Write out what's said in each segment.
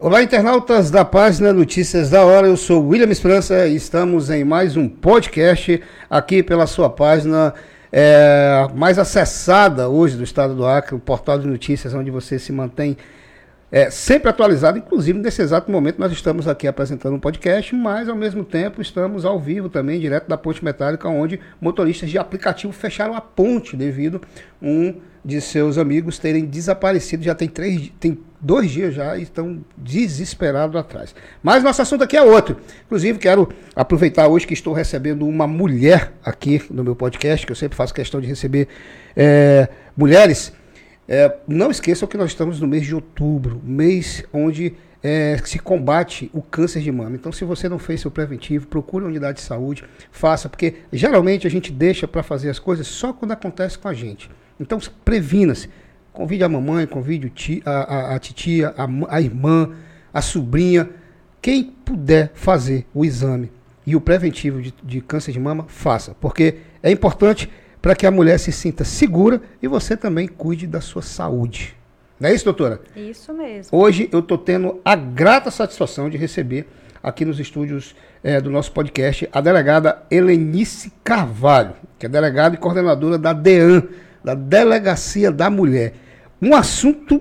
Olá, internautas da página Notícias da Hora. Eu sou William Esperança e estamos em mais um podcast aqui pela sua página é, mais acessada hoje do estado do Acre, o portal de notícias, onde você se mantém é, sempre atualizado. Inclusive, nesse exato momento, nós estamos aqui apresentando um podcast, mas ao mesmo tempo estamos ao vivo também, direto da ponte metálica, onde motoristas de aplicativo fecharam a ponte devido um de seus amigos terem desaparecido. Já tem três, tem dois dias já e estão desesperados atrás. Mas nosso assunto aqui é outro. Inclusive, quero aproveitar hoje que estou recebendo uma mulher aqui no meu podcast, que eu sempre faço questão de receber é, mulheres. É, não esqueçam que nós estamos no mês de outubro, mês onde é, se combate o câncer de mama. Então, se você não fez seu preventivo, procure uma unidade de saúde, faça, porque geralmente a gente deixa para fazer as coisas só quando acontece com a gente. Então, previna-se. Convide a mamãe, convide a, a, a titia, a, a irmã, a sobrinha. Quem puder fazer o exame e o preventivo de, de câncer de mama, faça. Porque é importante para que a mulher se sinta segura e você também cuide da sua saúde. Não é isso, doutora? Isso mesmo. Hoje eu estou tendo a grata satisfação de receber aqui nos estúdios é, do nosso podcast a delegada Helenice Carvalho, que é delegada e coordenadora da DEAN, da Delegacia da Mulher. Um assunto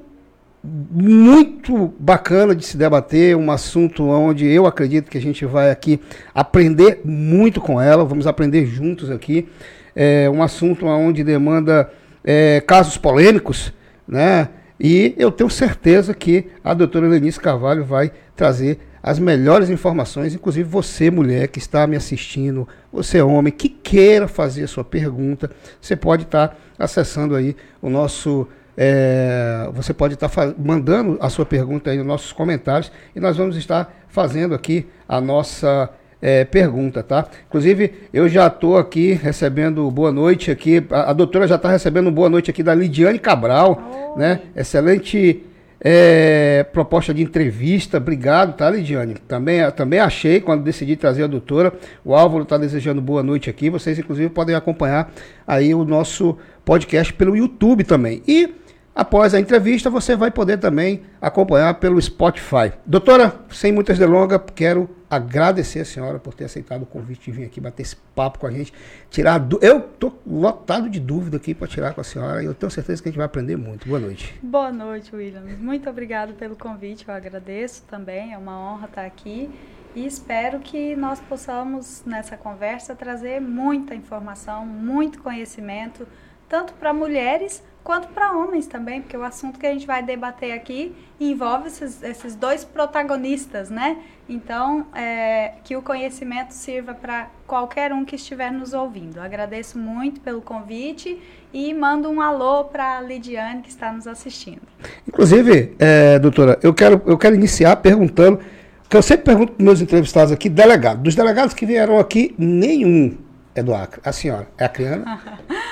muito bacana de se debater, um assunto onde eu acredito que a gente vai aqui aprender muito com ela, vamos aprender juntos aqui. É um assunto onde demanda é, casos polêmicos, né? E eu tenho certeza que a doutora Lenice Carvalho vai trazer as melhores informações, inclusive você, mulher que está me assistindo, você, homem, que queira fazer a sua pergunta, você pode estar acessando aí o nosso. É, você pode estar mandando a sua pergunta aí nos nossos comentários e nós vamos estar fazendo aqui a nossa é, pergunta, tá? Inclusive, eu já estou aqui recebendo boa noite aqui. A, a doutora já está recebendo boa noite aqui da Lidiane Cabral, Oi. né? Excelente é, proposta de entrevista. Obrigado, tá, Lidiane? Também, também achei quando decidi trazer a doutora. O Álvaro está desejando boa noite aqui. Vocês, inclusive, podem acompanhar aí o nosso podcast pelo YouTube também. E após a entrevista, você vai poder também acompanhar pelo Spotify. Doutora, sem muitas delongas, quero agradecer a senhora por ter aceitado o convite de vir aqui bater esse papo com a gente, tirar eu tô lotado de dúvida aqui para tirar com a senhora e eu tenho certeza que a gente vai aprender muito. Boa noite. Boa noite, William. Muito obrigado pelo convite, eu agradeço também, é uma honra estar aqui e espero que nós possamos nessa conversa trazer muita informação, muito conhecimento, tanto para mulheres quanto para homens também, porque o assunto que a gente vai debater aqui envolve esses, esses dois protagonistas, né? Então, é, que o conhecimento sirva para qualquer um que estiver nos ouvindo. Agradeço muito pelo convite e mando um alô para a Lidiane que está nos assistindo. Inclusive, é, doutora, eu quero, eu quero iniciar perguntando, que eu sempre pergunto para meus entrevistados aqui, delegado. Dos delegados que vieram aqui, nenhum é do Acre. A senhora é acriana?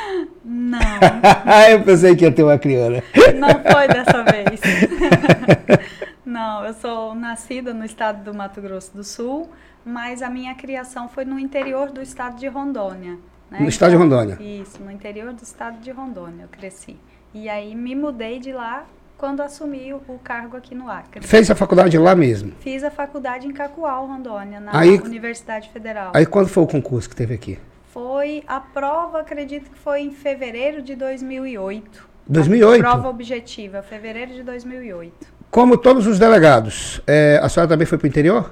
Não. eu pensei que ia ter uma criana. Não foi dessa vez. Não, eu sou nascida no estado do Mato Grosso do Sul, mas a minha criação foi no interior do estado de Rondônia. Né? No estado de então, Rondônia? Isso, no interior do estado de Rondônia eu cresci. E aí me mudei de lá quando assumi o, cargo aqui no Acre. Fez a faculdade lá mesmo? Fiz a faculdade em Cacoal, Rondônia, na aí, Universidade Federal. Aí quando foi o concurso que teve aqui? Foi a prova, acredito que foi em fevereiro de 2008. 2008? A prova objetiva, fevereiro de 2008. Como todos os delegados, é, a senhora também foi para o interior?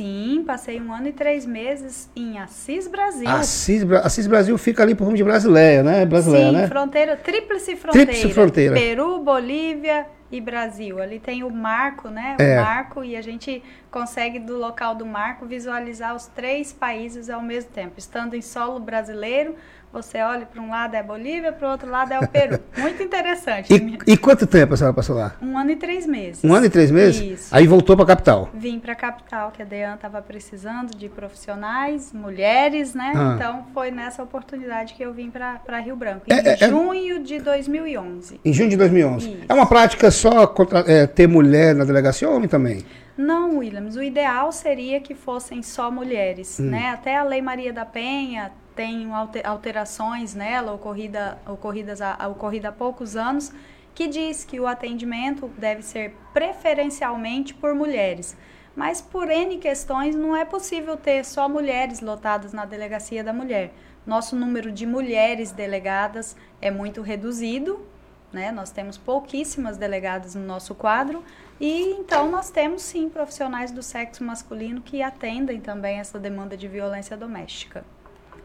Sim, passei um ano e três meses em Assis Brasil. Assis, Assis Brasil fica ali por rumo de Brasileia, né? Brasileia, Sim, né? fronteira, tríplice fronteira. Tríplice fronteira. Peru, Bolívia e Brasil. Ali tem o marco, né? O é. marco e a gente consegue do local do marco visualizar os três países ao mesmo tempo, estando em solo brasileiro, você olha para um lado é Bolívia, para o outro lado é o Peru. Muito interessante. E, e, quanto tempo a senhora passou lá? Um ano e três meses. Um ano e três meses? Isso. Aí voltou para a capital? Vim para a capital, que a DEAN estava precisando de profissionais, mulheres, né? Ah. Então foi nessa oportunidade que eu vim para Rio Branco, em é, é, é, junho de 2011. Em junho de 2011. Isso. É uma prática só contra, é, ter mulher na delegacia ou homem também? Não, Williams. O ideal seria que fossem só mulheres, hum. né? Até a Lei Maria da Penha tem alterações nela, ocorrida, ocorridas há, ocorrida há poucos anos, que diz que o atendimento deve ser preferencialmente por mulheres. Mas por N questões não é possível ter só mulheres lotadas na delegacia da mulher. Nosso número de mulheres delegadas é muito reduzido, né? Nós temos pouquíssimas delegadas no nosso quadro e então nós temos sim profissionais do sexo masculino que atendem também essa demanda de violência doméstica.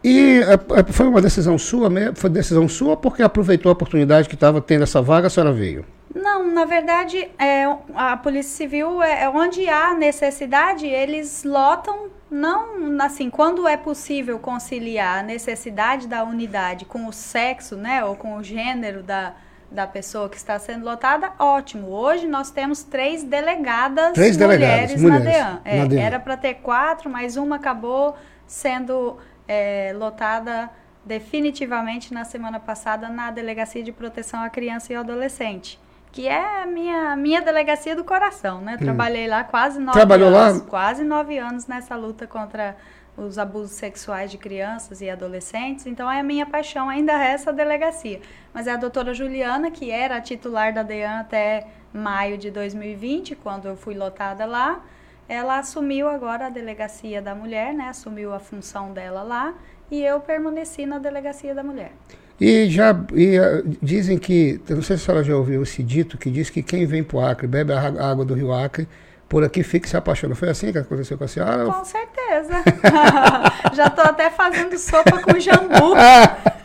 E é, é, foi uma decisão sua, foi decisão sua porque aproveitou a oportunidade que estava tendo essa vaga, a senhora veio? Não, na verdade, é, a Polícia Civil, é, é, onde há necessidade, eles lotam, não assim, quando é possível conciliar a necessidade da unidade com o sexo, né, ou com o gênero da, da pessoa que está sendo lotada, ótimo. Hoje nós temos três delegadas três mulheres, delegadas, mulheres na DEAN. É, na DEAN. Era para ter quatro, mas uma acabou sendo é, lotada definitivamente na semana passada na Delegacia de Proteção à Criança e ao Adolescente que é a minha, minha delegacia do coração, né? Hum. Trabalhei lá quase nove Trabalhou anos. Lá? Quase nove anos nessa luta contra os abusos sexuais de crianças e adolescentes. Então, é a minha paixão ainda é essa delegacia. Mas é a doutora Juliana, que era a titular da DEAN até maio de 2020, quando eu fui lotada lá, ela assumiu agora a delegacia da mulher, né? Assumiu a função dela lá e eu permaneci na delegacia da mulher. E já e, uh, dizem que, não sei se a senhora já ouviu esse dito, que diz que quem vem para o Acre, bebe a água do rio Acre, por aqui fica e se apaixona. Foi assim que aconteceu com a senhora? Com certeza. já estou até fazendo sopa com jambu.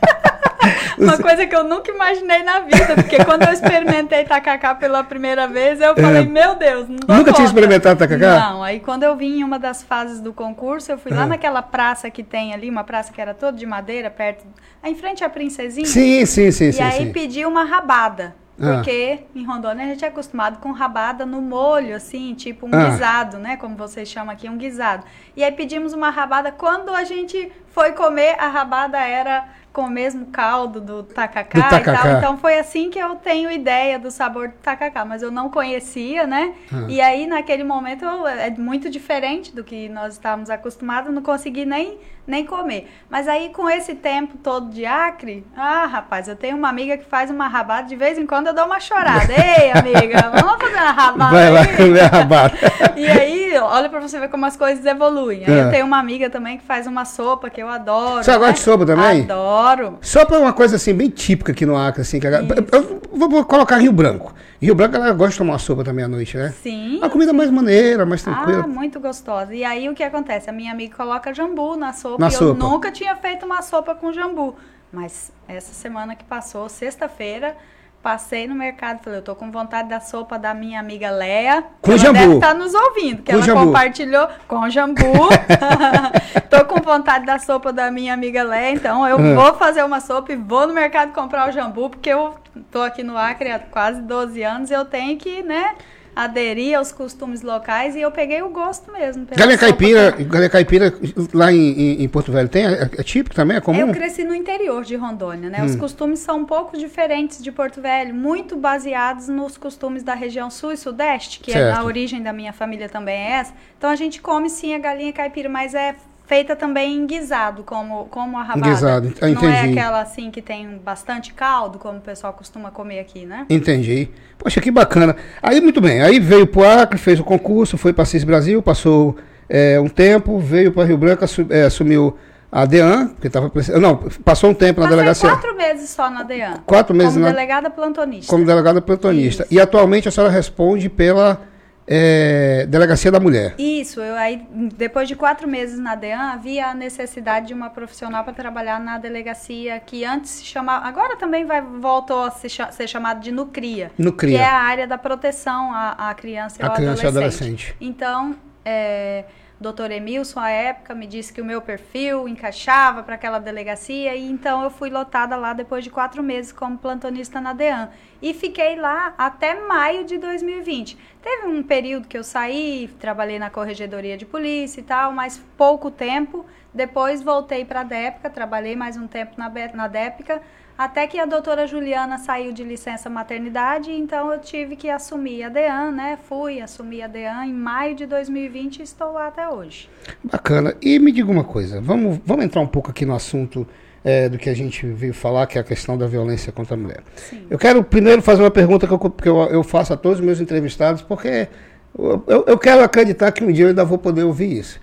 Uma coisa que eu nunca imaginei na vida, porque quando eu experimentei tacacá pela primeira vez, eu falei, é, meu Deus, não Nunca conta. tinha experimentado tacacá? Não, aí quando eu vim em uma das fases do concurso, eu fui lá naquela praça que tem ali, uma praça que era toda de madeira, perto, em frente à Princesinha. Sim, sim, sim. E sim, aí sim. pedi uma rabada. Ah. Porque ah. em Rondônia a gente é acostumado com rabada no molho, assim, tipo um ah. guisado, né? Como vocês chamam aqui, um guisado. E aí pedimos uma rabada. Quando a gente foi comer, a rabada era com o mesmo caldo do tacacá, do tacacá, e tal. Então foi assim que eu tenho ideia do sabor do tacacá, mas eu não conhecia, né? Ah. E aí naquele momento é muito diferente do que nós estávamos acostumados, não consegui nem nem comer. Mas aí com esse tempo todo de acre, ah, rapaz, eu tenho uma amiga que faz uma rabada, de vez em quando eu dou uma chorada. Ei, amiga, vamos fazer uma rabada Vai lá comer a rabada. e aí, olha para você ver como as coisas evoluem. Aí é. eu tenho uma amiga também que faz uma sopa que eu adoro. Você né? gosta de sopa também? Adoro. Sopa é uma coisa assim bem típica aqui no Acre, assim, que a... eu vou, colocar Rio Branco. Rio Branco, ela gosta de tomar sopa também à noite, né? Sim. A comida mais maneira, mais tranquila. Ah, muito gostosa. E aí o que acontece? A minha amiga coloca jambu na sopa. Na e sopa. eu nunca tinha feito uma sopa com jambu. Mas essa semana que passou, sexta-feira, passei no mercado e falei, eu tô com vontade da sopa da minha amiga Leia. Com jambu. deve estar tá nos ouvindo, que com ela jambu. compartilhou com jambu. tô com vontade da sopa da minha amiga Leia, então eu ah. vou fazer uma sopa e vou no mercado comprar o jambu, porque eu tô aqui no Acre há quase 12 anos, eu tenho que, né, aderir aos costumes locais e eu peguei o gosto mesmo. Galinha caipira, galinha caipira lá em, em, Porto Velho tem? É, é, típico também? É comum? Eu cresci no interior de Rondônia, né? Hum. Os costumes são um pouco diferentes de Porto Velho, muito baseados nos costumes da região sul e sudeste, que é a origem da minha família também é essa. Então a gente come sim a galinha caipira, mas é feita também em guisado, como, como a rabada. Guisado, ah, entendi. Não é aquela assim que tem bastante caldo, como o pessoal costuma comer aqui, né? Entendi. Poxa, que bacana. Aí, muito bem, aí veio para o Acre, fez o concurso, foi para CIS Brasil, passou é, um tempo, veio para Rio Branco, é, assumiu a DEAN, que estava Não, passou um tempo na Passei delegacia. quatro meses só na DEAN. Quatro meses como na... delegada plantonista. Como delegada plantonista. Isso. E atualmente a senhora responde pela é, Delegacia da Mulher. Isso, eu aí depois de quatro meses na DEAN havia a necessidade de uma profissional para trabalhar na delegacia que antes se chamava, agora também vai voltou a se, ser chamado de Nucria, Nucria, que é a área da proteção à, à criança e ao criança adolescente. adolescente. Então, é, doutor Emilson, à época, me disse que o meu perfil encaixava para aquela delegacia e então eu fui lotada lá depois de quatro meses como plantonista na DEAN. E fiquei lá até maio de 2020. Teve um período que eu saí, trabalhei na corregedoria de polícia e tal, mas pouco tempo. Depois voltei para a DEPCA, trabalhei mais um tempo na, na DEPCA, até que a doutora Juliana saiu de licença maternidade, então eu tive que assumir a DEAN, né? Fui, assumir a DEAN em maio de 2020 e estou lá até hoje. Bacana. E me diga uma coisa, vamos, vamos entrar um pouco aqui no assunto é, do que a gente veio falar, que é a questão da violência contra a mulher. Sim. Eu quero primeiro fazer uma pergunta que eu, que eu, eu faço a todos os meus entrevistados, porque eu, eu, quero acreditar que um dia eu ainda vou poder ouvir isso.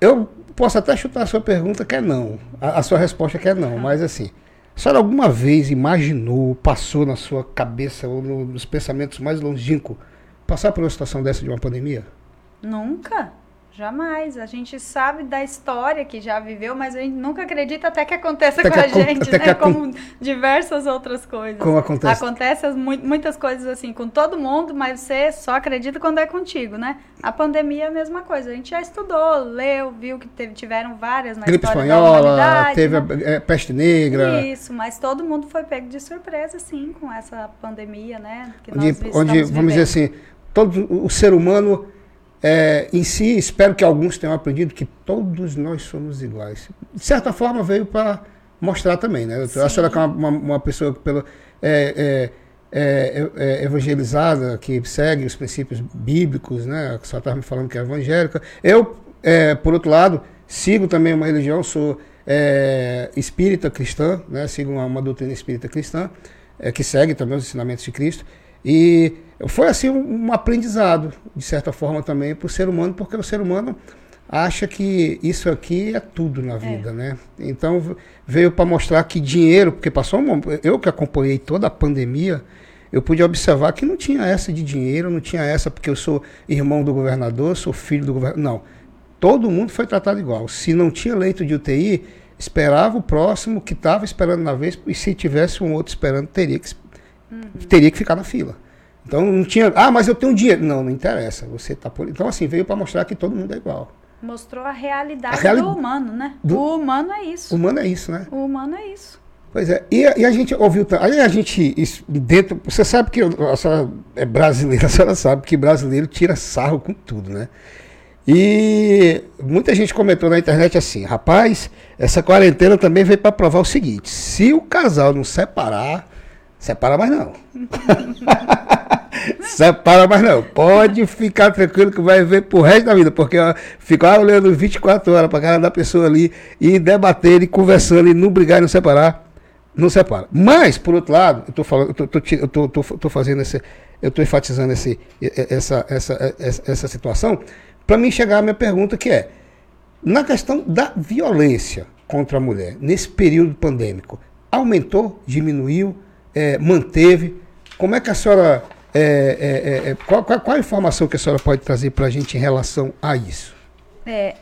Eu posso até chutar a sua pergunta que é não, a, a sua resposta que é não, mas assim, a senhora alguma vez imaginou, passou na sua cabeça ou no, nos pensamentos mais longínquos, passar por uma situação dessa de uma pandemia? Nunca. Jamais. A gente sabe da história que já viveu, mas a gente nunca acredita até que aconteça até com a, a gente, né? A... Como diversas outras coisas. Como acontece? Acontece muitas coisas assim com todo mundo, mas você só acredita quando é contigo, né? A pandemia é a mesma coisa. A gente já estudou, leu, viu que teve, tiveram várias na Gripe história espanhola, teve né? a, é, peste negra. Isso, mas todo mundo foi pego de surpresa, sim, com essa pandemia, né? Que onde, onde vamos dizer assim, todo o ser humano é, em si, espero que alguns tenham aprendido que todos nós somos iguais. De certa forma, veio para mostrar também, né? Sim. A senhora que é uma, uma pessoa pelo, é, é, é, é, evangelizada, que segue os princípios bíblicos, né? A senhora estava me falando que é evangélica. Eu, é, por outro lado, sigo também uma religião, sou espírita cristã, né? Sigo uma, uma doutrina espírita cristã, que segue também os ensinamentos de Cristo. E foi assim um, aprendizado, de certa forma, também para o ser humano, porque o ser humano acha que isso aqui é tudo na vida, é. né? Então veio para mostrar que dinheiro, porque passou um eu que acompanhei toda a pandemia, eu pude observar que não tinha essa de dinheiro, não tinha essa porque eu sou irmão do governador, sou filho do governador, não. Todo mundo foi tratado igual. Se não tinha leito de UTI, esperava o próximo que estava esperando na vez, e se tivesse um outro esperando, teria que, uhum. teria que ficar na fila. Então não tinha, ah, mas eu tenho dinheiro. Não, não interessa. Você tá por. Então, assim, veio para mostrar que todo mundo é igual. Mostrou a realidade a reali... do humano, né? Do... O humano é isso. O humano é isso, né? O humano é isso. Pois é, e, e a gente ouviu. Aí a gente, dentro. Você sabe que a senhora é brasileira, a senhora sabe que brasileiro tira sarro com tudo, né? E muita gente comentou na internet assim: rapaz, essa quarentena também veio para provar o seguinte: se o casal não separar, separa mais não. Separa, mas não. Pode ficar tranquilo que vai ver pro resto da vida, porque ficar olhando 24 horas pra cara da pessoa ali e debater e conversando e não brigar e não separar, não separa. Mas, por outro lado, eu tô falando, eu tô, eu tô, tô, tô fazendo esse, eu tô enfatizando esse, essa, essa, essa, essa situação, para mim chegar a minha pergunta que é, na questão da violência contra a mulher, nesse período pandêmico, aumentou, diminuiu, é, manteve? Como é que a senhora é, é, é, é, qual, qual, qual, a informação que a senhora pode trazer para a gente em relação a isso? É,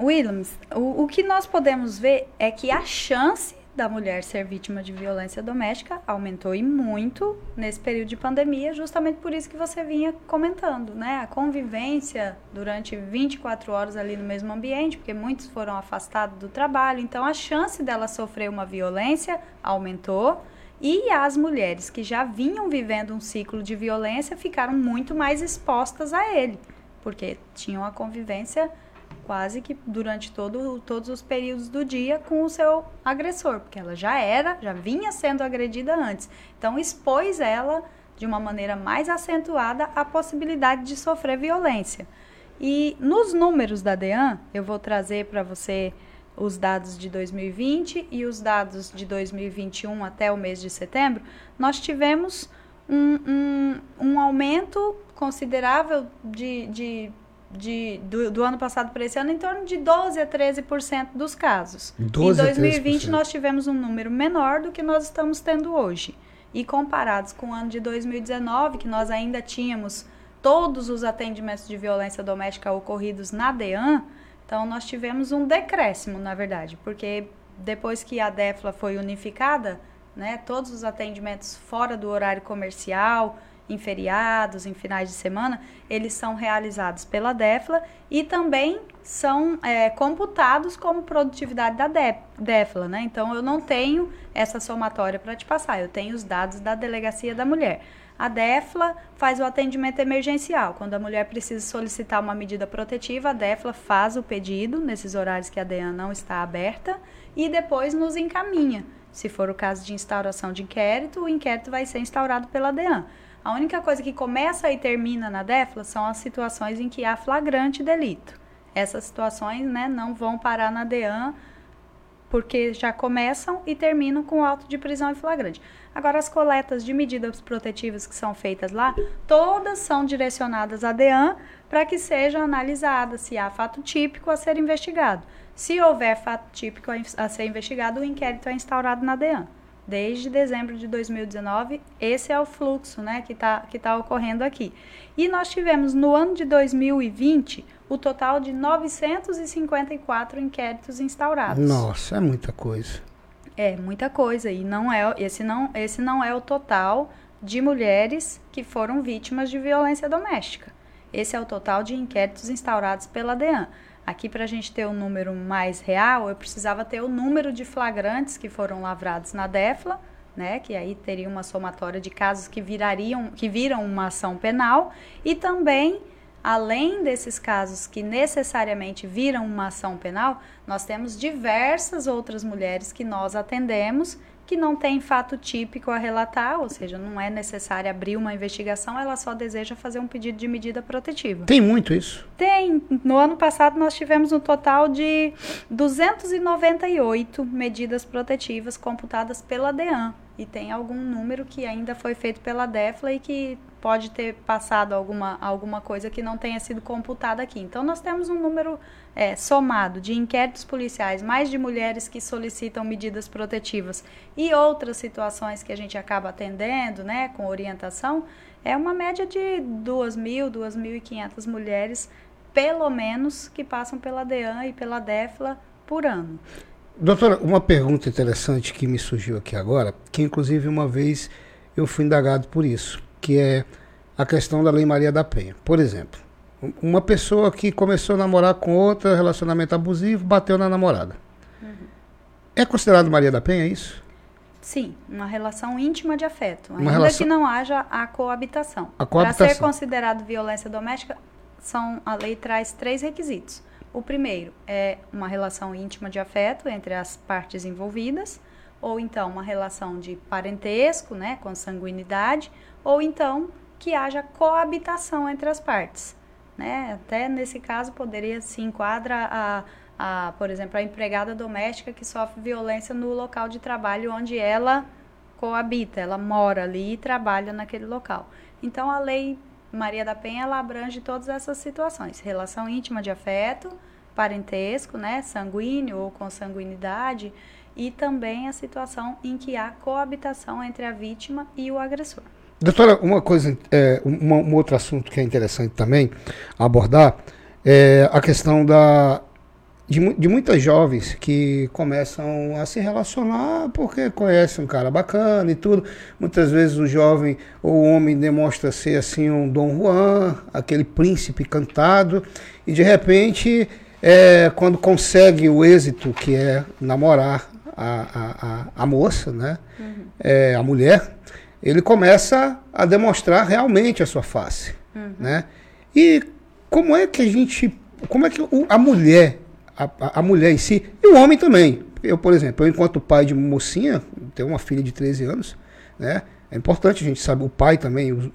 Williams, o, o que nós podemos ver é que a chance da mulher ser vítima de violência doméstica aumentou e muito nesse período de pandemia, justamente por isso que você vinha comentando, né? A convivência durante 24 horas ali no mesmo ambiente, porque muitos foram afastados do trabalho, então a chance dela sofrer uma violência aumentou e as mulheres que já vinham vivendo um ciclo de violência ficaram muito mais expostas a ele, porque tinham a convivência quase que durante todo, todos os períodos do dia com o seu agressor, porque ela já era, já vinha sendo agredida antes. Então expôs ela de uma maneira mais acentuada a possibilidade de sofrer violência. E nos números da DEAN, eu vou trazer para você os dados de 2020 e os dados de 2021 até o mês de setembro, nós tivemos um, um, um aumento considerável de, de, de do, do, ano passado para esse ano em torno de 12 a 13% dos casos. em 2020 nós tivemos um número menor do que nós estamos tendo hoje. E comparados com o ano de 2019, que nós ainda tínhamos todos os atendimentos de violência doméstica ocorridos na DEAN, então, nós tivemos um decréscimo, na verdade, porque depois que a DEFLA foi unificada, né, todos os atendimentos fora do horário comercial, em feriados, em finais de semana, eles são realizados pela DEFLA e também são é, computados como produtividade da DEFLA, né? Então eu não tenho essa somatória para te passar, eu tenho os dados da Delegacia da Mulher. A DEFLA faz o atendimento emergencial. Quando a mulher precisa solicitar uma medida protetiva, a DEFLA faz o pedido nesses horários que a DEAN não está aberta e depois nos encaminha. Se for o caso de instauração de inquérito, o inquérito vai ser instaurado pela DEAN. A única coisa que começa e termina na DEFLA são as situações em que há flagrante delito. Essas situações né, não vão parar na DEAN porque já começam e terminam com auto de prisão em flagrante. Agora, as coletas de medidas protetivas que são feitas lá, todas são direcionadas à DEAN para que seja analisada se há fato típico a ser investigado. Se houver fato típico a ser investigado, o inquérito é instaurado na DEAN. Desde dezembro de 2019, esse é o fluxo né, que está que tá ocorrendo aqui. E nós tivemos no ano de 2020 o total de 954 inquéritos instaurados. Nossa, é muita coisa. É muita coisa e não é esse não esse não é o total de mulheres que foram vítimas de violência doméstica. Esse é o total de inquéritos instaurados pela DEAN. Aqui, para a gente ter o um número mais real, eu precisava ter o número de flagrantes que foram lavrados na DEFLA, né, que aí teria uma somatória de casos que virariam, que viram uma ação penal, e também além desses casos que necessariamente viram uma ação penal, nós temos diversas outras mulheres que nós atendemos que não tem fato típico a relatar, ou seja, não é necessário abrir uma investigação, ela só deseja fazer um pedido de medida protetiva. Tem muito isso? Tem. No ano passado nós tivemos um total de 298 medidas protetivas computadas pela DEAN. E tem algum número que ainda foi feito pela DEFLA e que pode ter passado alguma, alguma coisa que não tenha sido computada aqui. Então, nós temos um número é, somado de inquéritos policiais, mais de mulheres que solicitam medidas protetivas e outras situações que a gente acaba atendendo, né, com orientação, é uma média de 2.000, 2.500 mulheres, pelo menos, que passam pela DEAN e pela DEFLA por ano. Doutora, uma pergunta interessante que me surgiu aqui agora, que inclusive uma vez eu fui indagado por isso que é a questão da Lei Maria da Penha. Por exemplo, uma pessoa que começou a namorar com outra, relacionamento abusivo, bateu na namorada. Uhum. É considerado Maria da Penha isso? Sim, uma relação íntima de afeto, uma ainda relação... que não haja a coabitação. A coabitação. Para ser considerado violência doméstica, são, a lei traz três requisitos. O primeiro é uma relação íntima de afeto entre as partes envolvidas, ou então uma relação de parentesco, né, com sanguinidade, ou então que haja coabitação entre as partes. Né? Até nesse caso poderia se enquadra a, a, por exemplo, a empregada doméstica que sofre violência no local de trabalho onde ela coabita, ela mora ali e trabalha naquele local. Então a lei Maria da Penha ela abrange todas essas situações: relação íntima de afeto, parentesco, né, sanguíneo ou consanguinidade, e também a situação em que há coabitação entre a vítima e o agressor. Doutora, uma coisa, é, um outro assunto que é interessante também abordar é a questão da, de, de, muitas jovens que começam a se relacionar porque conhecem um cara bacana e tudo. Muitas vezes o jovem ou o homem demonstra ser assim um Dom Juan, aquele príncipe cantado, e de repente, é, quando consegue o êxito que é namorar a, a, a, a moça, né? Uhum. É, a mulher ele começa a demonstrar realmente a sua face, uhum. né? E como é que a gente, como é que a mulher, a, a, mulher em si, e o homem também, eu, por exemplo, eu enquanto pai de mocinha, tenho uma filha de 13 anos, né? É importante a gente saber, o pai também, o,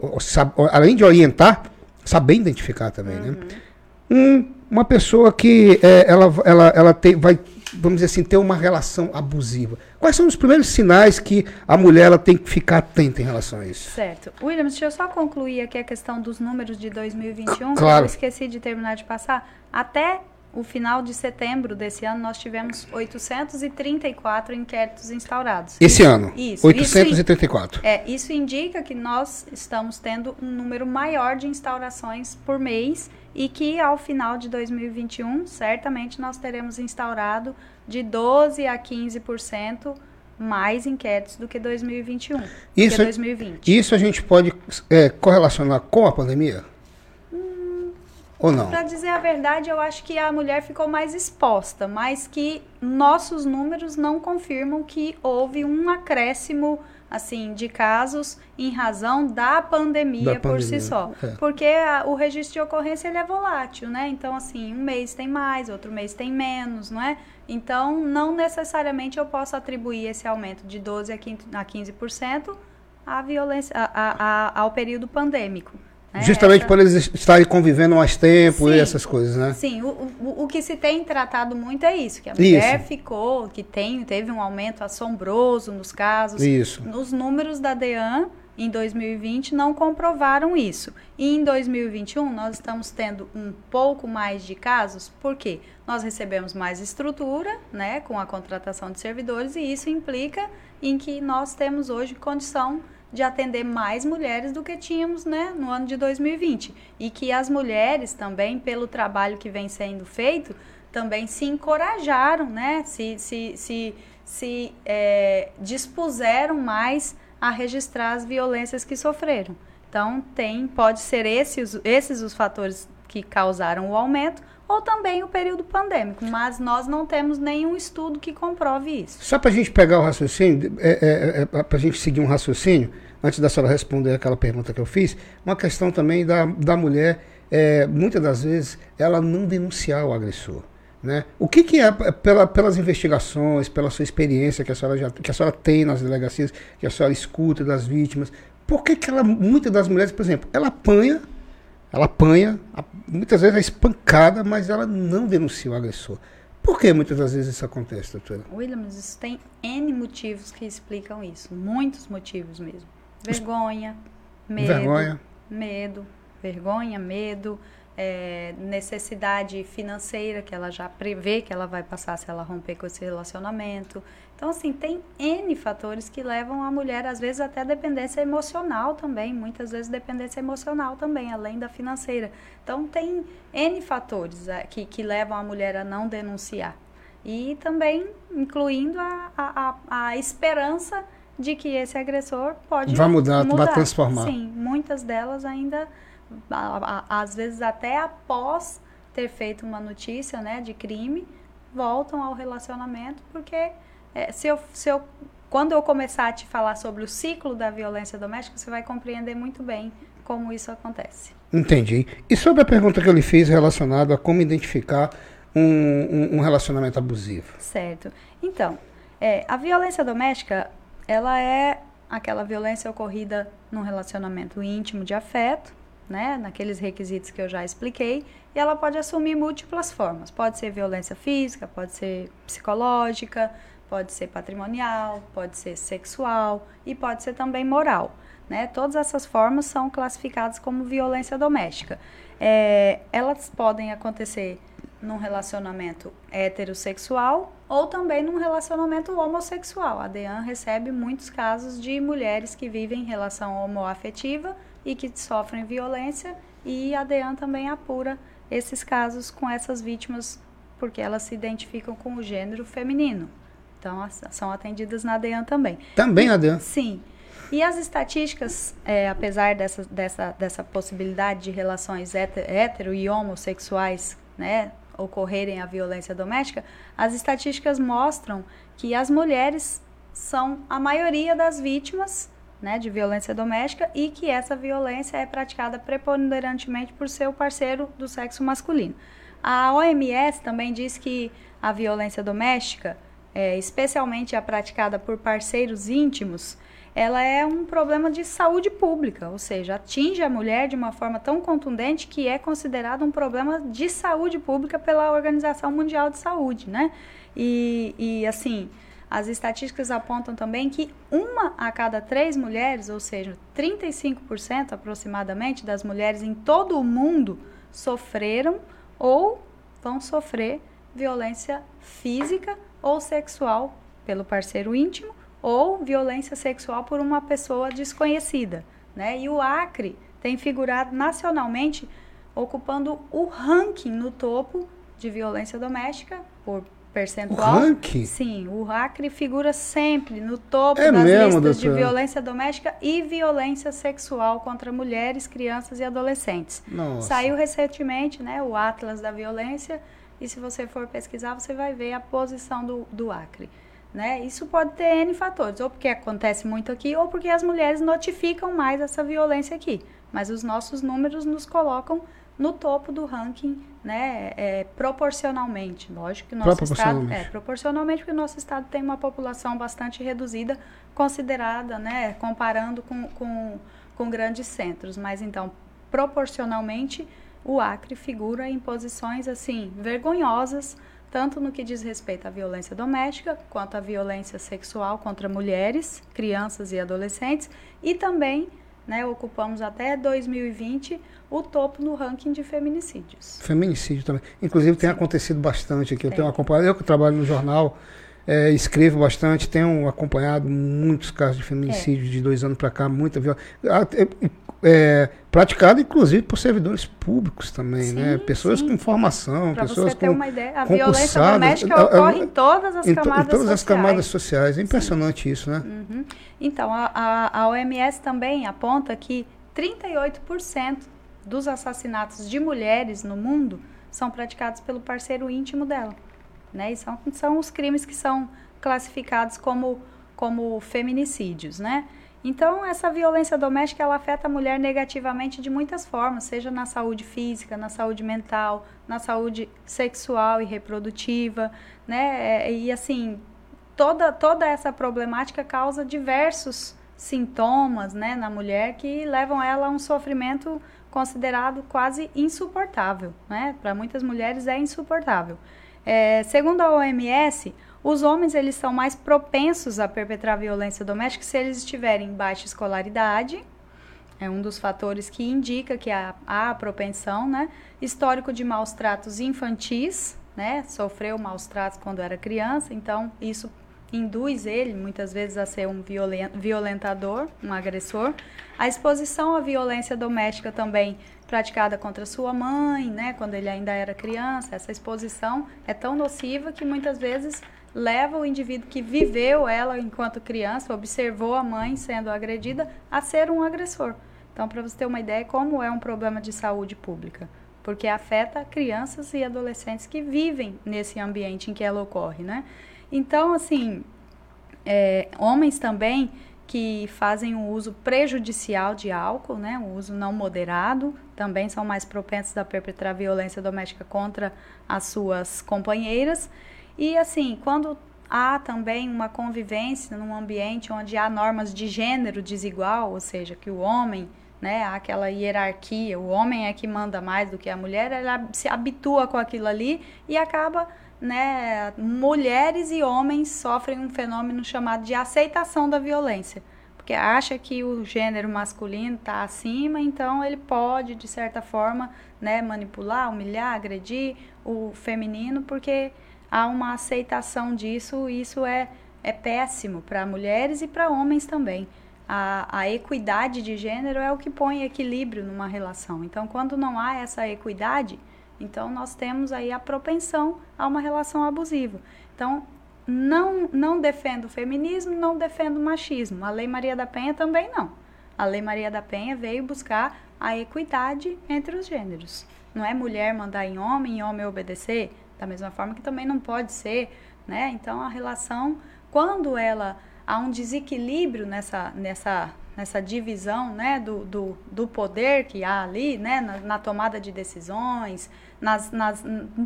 o, sabe, além de orientar, saber identificar também, né? uhum. né? Um, uma pessoa que é, ela, ela, ela tem, vai vamos dizer assim, ter uma relação abusiva. Quais são os primeiros sinais que a mulher ela tem que ficar atenta em relação a isso? Certo. William, deixa eu só concluir aqui a questão dos números de 2021, claro. eu esqueci de terminar de passar. Até o final de setembro desse ano, nós tivemos 834 inquéritos instaurados. Esse ano? Isso. 834. Isso, é, isso indica que nós estamos tendo um número maior de instaurações por mês e que ao final de 2021, certamente nós teremos instaurado de 12 a 15% mais inquéritos do que 2021, isso, do que 2020. Isso a gente pode é, correlacionar com a pandemia? Ou não? Para dizer a verdade, eu acho que a mulher ficou mais exposta, mas que nossos números não confirmam que houve um acréscimo assim, de casos em razão da pandemia, da por pandemia, si só. É. Porque a, o registro de ocorrência ele é volátil, né? Então, assim, um mês tem mais, outro mês tem menos, não é? Então, não necessariamente eu posso atribuir esse aumento de 12% a 15%, a violência, a, a, ao período pandêmico. Né? Justamente Essa... por eles estarem convivendo mais tempo sim, e essas coisas, né? Sim, o, o, o, que se tem tratado muito é isso, que a mulher isso. ficou, que tem, teve um aumento assombroso nos casos. Isso. Nos números da DEAN, em 2020, não comprovaram isso. E em 2021, nós estamos tendo um pouco mais de casos, por quê? Nós recebemos mais estrutura, né, com a contratação de servidores, e isso implica em que nós temos hoje condição de atender mais mulheres do que tínhamos né, no ano de 2020. E que as mulheres também, pelo trabalho que vem sendo feito, também se encorajaram, né, se, se, se, se é, dispuseram mais a registrar as violências que sofreram. Então, tem, pode ser esses, esses os fatores que causaram o aumento, ou também o período pandêmico, mas nós não temos nenhum estudo que comprove isso. Só para a gente pegar o raciocínio, é, é, é, para a gente seguir um raciocínio, antes da senhora responder aquela pergunta que eu fiz, uma questão também da, da mulher, é, muitas das vezes, ela não denunciar o agressor. Né? O que, que é, pela, pelas investigações, pela sua experiência que a, senhora já, que a senhora tem nas delegacias, que a senhora escuta das vítimas, por que, que ela, muitas das mulheres, por exemplo, ela apanha ela apanha, muitas vezes é espancada, mas ela não denuncia o agressor. Por que muitas das vezes isso acontece, doutora? Williams, isso tem N motivos que explicam isso. Muitos motivos mesmo. Vergonha, medo. Vergonha. Medo, vergonha, medo, é, necessidade financeira que ela já prevê que ela vai passar se ela romper com esse relacionamento. Então, assim, tem N fatores que levam a mulher, às vezes, até dependência emocional também, muitas vezes dependência emocional também, além da financeira. Então, tem N fatores é, que, que levam a mulher a não denunciar. E também incluindo a, a, a, a esperança de que esse agressor pode vai mudar, mudar, vai transformar. Sim, muitas delas ainda, às vezes até após ter feito uma notícia né, de crime, voltam ao relacionamento porque é, se, eu, se eu, quando eu começar a te falar sobre o ciclo da violência doméstica, você vai compreender muito bem como isso acontece. Entendi. E sobre a pergunta que eu lhe fiz relacionada a como identificar um, um, um relacionamento abusivo? Certo. Então, é, a violência doméstica, ela é aquela violência ocorrida num relacionamento íntimo de afeto, né, naqueles requisitos que eu já expliquei, e ela pode assumir múltiplas formas. Pode ser violência física, pode ser psicológica, pode ser patrimonial, pode ser sexual e pode ser também moral. Né? Todas essas formas são classificadas como violência doméstica. É, elas podem acontecer num relacionamento heterossexual ou também num relacionamento homossexual. A DEAN recebe muitos casos de mulheres que vivem em relação homoafetiva e que sofrem violência e a DEAN também apura esses casos com essas vítimas porque elas se identificam com o gênero feminino. Então, são atendidas na DEAN também. Também na DEAN? Sim. E as estatísticas, é, apesar dessa, dessa, dessa possibilidade de relações hétero e homossexuais né, ocorrerem a violência doméstica, as estatísticas mostram que as mulheres são a maioria das vítimas né, de violência doméstica e que essa violência é praticada preponderantemente por seu parceiro do sexo masculino. A OMS também diz que a violência doméstica é, especialmente a praticada por parceiros íntimos, ela é um problema de saúde pública, ou seja, atinge a mulher de uma forma tão contundente que é considerado um problema de saúde pública pela Organização Mundial de Saúde, né? E, e assim, as estatísticas apontam também que uma a cada três mulheres, ou seja, 35% aproximadamente das mulheres em todo o mundo sofreram ou vão sofrer violência física ou sexual pelo parceiro íntimo ou violência sexual por uma pessoa desconhecida. Né? E o Acre tem figurado nacionalmente ocupando o ranking no topo de violência doméstica por percentual. O ranking? Sim, o Acre figura sempre no topo é das mesmo, listas doutora? de violência doméstica e violência sexual contra mulheres, crianças e adolescentes. Nossa. Saiu recentemente né, o Atlas da Violência e se você for pesquisar, você vai ver a posição do, do Acre. Né? Isso pode ter N fatores, ou porque acontece muito aqui, ou porque as mulheres notificam mais essa violência aqui. Mas os nossos números nos colocam no topo do ranking, né, é, proporcionalmente. Lógico que o nosso estado é proporcionalmente porque o nosso estado tem uma população bastante reduzida, considerada, né, comparando com, com, com grandes centros. Mas então, proporcionalmente o Acre figura em posições assim vergonhosas, tanto no que diz respeito à violência doméstica, quanto à violência sexual contra mulheres, crianças e adolescentes, e também né, ocupamos até 2020 o topo no ranking de feminicídios. Feminicídio também. Inclusive tem Sim. acontecido bastante aqui. Eu tenho acompanhado, eu que trabalho no jornal, é, escrevo bastante, tenho acompanhado muitos casos de feminicídio é. de dois anos para cá, muita violência. É, é, praticado inclusive por servidores públicos também, sim, né? Pessoas sim. com formação, pra pessoas você ter com uma ideia, a violência doméstica ocorre em todas as em camadas Em todas sociais. as camadas sociais. É impressionante sim. isso, né? Uhum. Então, a, a, a OMS também aponta que 38% dos assassinatos de mulheres no mundo são praticados pelo parceiro íntimo dela. Né? E são, são os crimes que são classificados como, como feminicídios, né? Então, essa violência doméstica ela afeta a mulher negativamente de muitas formas, seja na saúde física, na saúde mental, na saúde sexual e reprodutiva, né? É, e assim, toda, toda essa problemática causa diversos sintomas, né, na mulher que levam ela a um sofrimento considerado quase insuportável, né? Para muitas mulheres é insuportável. É, segundo a OMS, os homens eles são mais propensos a perpetrar violência doméstica se eles estiverem em baixa escolaridade, é um dos fatores que indica que há, há propensão, né? Histórico de maus tratos infantis, né? Sofreu maus tratos quando era criança, então isso induz ele muitas vezes a ser um violentador, um agressor. A exposição à violência doméstica também praticada contra sua mãe, né, quando ele ainda era criança, essa exposição é tão nociva que muitas vezes leva o indivíduo que viveu ela enquanto criança, observou a mãe sendo agredida, a ser um agressor. Então, para você ter uma ideia como é um problema de saúde pública, porque afeta crianças e adolescentes que vivem nesse ambiente em que ela ocorre, né? Então, assim, é, homens também que fazem um uso prejudicial de álcool, né, um uso não moderado, também são mais propensos a perpetrar violência doméstica contra as suas companheiras. E assim, quando há também uma convivência num ambiente onde há normas de gênero desigual, ou seja, que o homem, né, há aquela hierarquia, o homem é que manda mais do que a mulher, ela se habitua com aquilo ali e acaba né, mulheres e homens sofrem um fenômeno chamado de aceitação da violência. Porque acha que o gênero masculino está acima, então ele pode, de certa forma, né, manipular, humilhar, agredir o feminino, porque há uma aceitação disso e isso é, é péssimo para mulheres e para homens também. A, a equidade de gênero é o que põe equilíbrio numa relação. Então, quando não há essa equidade, então, nós temos aí a propensão a uma relação abusiva. Então, não, não defendo o feminismo, não defendo o machismo. A Lei Maria da Penha também não. A Lei Maria da Penha veio buscar a equidade entre os gêneros. Não é mulher mandar em homem e homem obedecer, da mesma forma que também não pode ser, né? Então a relação, quando ela há um desequilíbrio nessa, nessa nessa divisão né, do, do, do, poder que há ali, né, na, na tomada de decisões, nas, nas,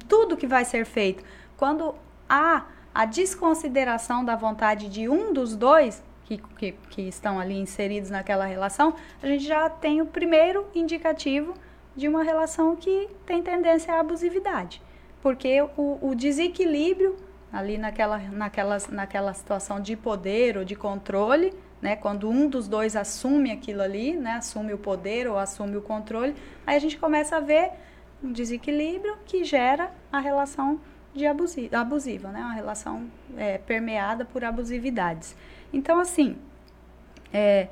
tudo que vai ser feito. Quando há a desconsideração da vontade de um dos dois que, que, que estão ali inseridos naquela relação, a gente já tem o primeiro indicativo de uma relação que tem tendência à abusividade. Porque o, o desequilíbrio ali naquela, naquela, naquela situação de poder ou de controle né? Quando um dos dois assume aquilo ali, né? Assume o poder ou assume o controle, aí a gente começa a ver um desequilíbrio que gera a relação de abusiva, abusiva né? Uma relação é, permeada por abusividades. Então, assim, é,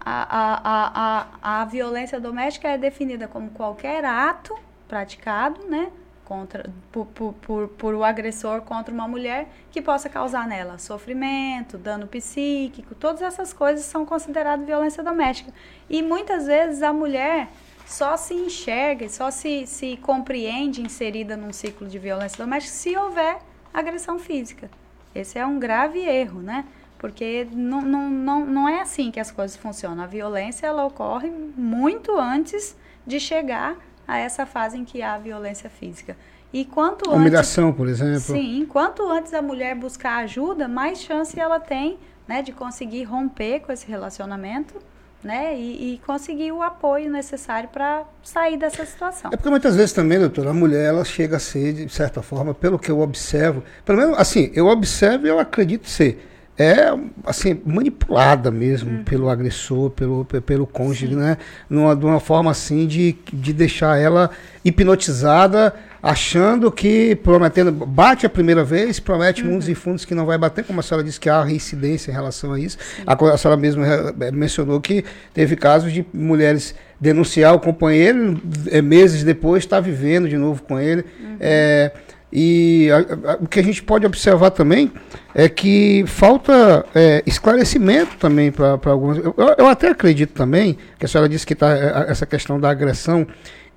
a, a, a, a violência doméstica é definida como qualquer ato praticado, né? Contra por, por, por, por, o agressor contra uma mulher que possa causar nela sofrimento, dano psíquico, todas essas coisas são consideradas violência doméstica. E muitas vezes a mulher só se enxerga, só se, se compreende inserida num ciclo de violência doméstica se houver agressão física. Esse é um grave erro, né? Porque não, não, não, não é assim que as coisas funcionam. A violência ela ocorre muito antes de chegar a essa fase em que há violência física. E quanto Humilhação, antes, por exemplo. Sim, quanto antes a mulher buscar ajuda, mais chance ela tem né, de conseguir romper com esse relacionamento né? E, e conseguir o apoio necessário para sair dessa situação. É porque muitas vezes também, doutora, a mulher ela chega a ser, de certa forma, pelo que eu observo, pelo menos assim, eu observo e eu acredito ser é assim manipulada mesmo uhum. pelo agressor, pelo, pelo cônjuge, Sim. né? Numa, de uma forma assim de, de deixar ela hipnotizada, achando que prometendo bate a primeira vez, promete uhum. mundos e fundos que não vai bater, como a senhora disse que há reincidência em relação a isso. A, a senhora mesmo eh, mencionou que teve casos de mulheres denunciar o companheiro, é, meses depois está vivendo de novo com ele. Uhum. É, e a, a, o que a gente pode observar também é que falta é, esclarecimento também para algumas. Eu, eu, até acredito também, que a senhora disse que tá, é, essa questão da agressão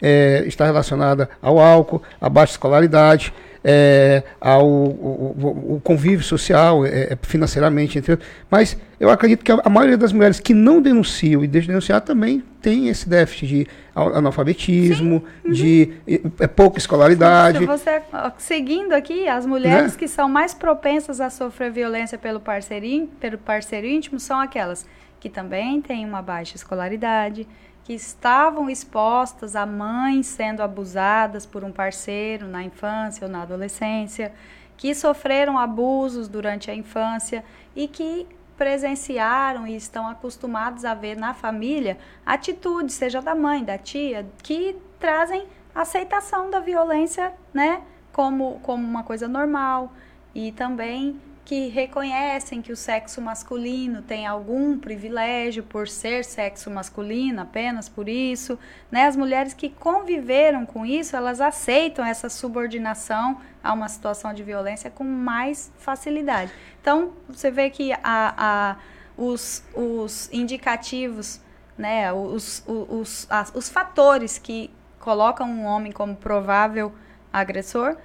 é, está relacionada ao álcool, à baixa escolaridade é, ao, o, o, convívio social, é, é, financeiramente, entre Mas eu acredito que a, a, maioria das mulheres que não denunciam e deixam de denunciar também tem esse déficit de analfabetismo, uhum. de é, pouca escolaridade. Você, seguindo aqui, as mulheres né? que são mais propensas a sofrer violência pelo parceiro, pelo parceiro íntimo são aquelas que também têm uma baixa escolaridade, que estavam expostas a mães sendo abusadas por um parceiro na infância ou na adolescência, que sofreram abusos durante a infância e que presenciaram e estão acostumados a ver na família atitudes, seja da mãe, da tia, que trazem aceitação da violência, né, como, como uma coisa normal e também que reconhecem que o sexo masculino tem algum privilégio por ser sexo masculino, apenas por isso, né? As mulheres que conviveram com isso, elas aceitam essa subordinação a uma situação de violência com mais facilidade. Então, você vê que a, a os, os indicativos, né, os, os, as, os fatores que colocam um homem como provável agressor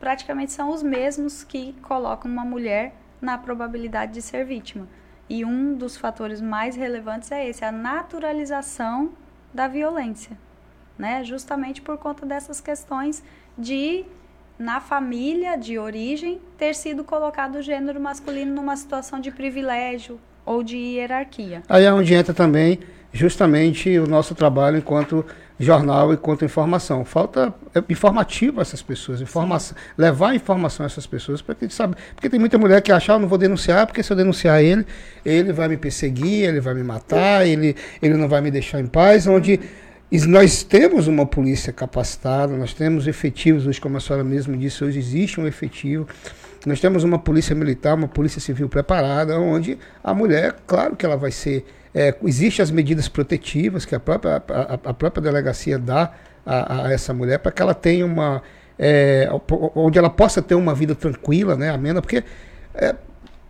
praticamente são os mesmos que colocam uma mulher na probabilidade de ser vítima. E um dos fatores mais relevantes é esse, a naturalização da violência, né? Justamente por conta dessas questões de na família de origem ter sido colocado o gênero masculino numa situação de privilégio ou de hierarquia. Aí é onde entra também justamente o nosso trabalho enquanto jornal e contra informação. Falta é, informativo a essas pessoas, informação, levar informação a essas pessoas para que sabe, porque tem muita mulher que acha, ah, não vou denunciar, porque se eu denunciar ele, ele vai me perseguir, ele vai me matar, ele, ele não vai me deixar em paz, onde nós temos uma polícia capacitada, nós temos efetivos, hoje, como a senhora mesmo disse, hoje existe um efetivo. Nós temos uma polícia militar, uma polícia civil preparada, onde a mulher, claro que ela vai ser é, Existem as medidas protetivas que a própria, a, a própria delegacia dá a, a essa mulher para que ela tenha uma. É, onde ela possa ter uma vida tranquila, né, amena, porque é,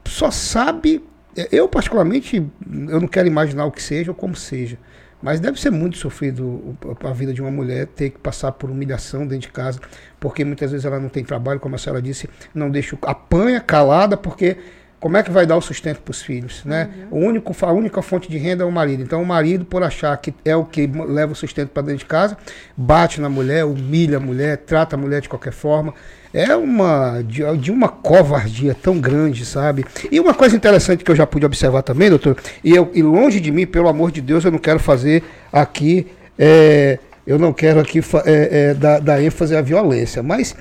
só sabe. É, eu, particularmente, eu não quero imaginar o que seja ou como seja. Mas deve ser muito sofrido a vida de uma mulher ter que passar por humilhação dentro de casa, porque muitas vezes ela não tem trabalho, como a senhora disse, não deixa apanha calada, porque como é que vai dar o sustento para os filhos, né? Uhum. O único, a única fonte de renda é o marido. Então o marido, por achar que é o que leva o sustento para dentro de casa, bate na mulher, humilha a mulher, trata a mulher de qualquer forma. É uma de, de uma covardia tão grande, sabe? E uma coisa interessante que eu já pude observar também, doutor, e, eu, e longe de mim, pelo amor de Deus, eu não quero fazer aqui, é, eu não quero aqui é, é, dar, dar ênfase à violência, mas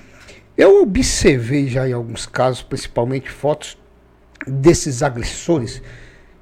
eu observei já em alguns casos, principalmente fotos desses agressores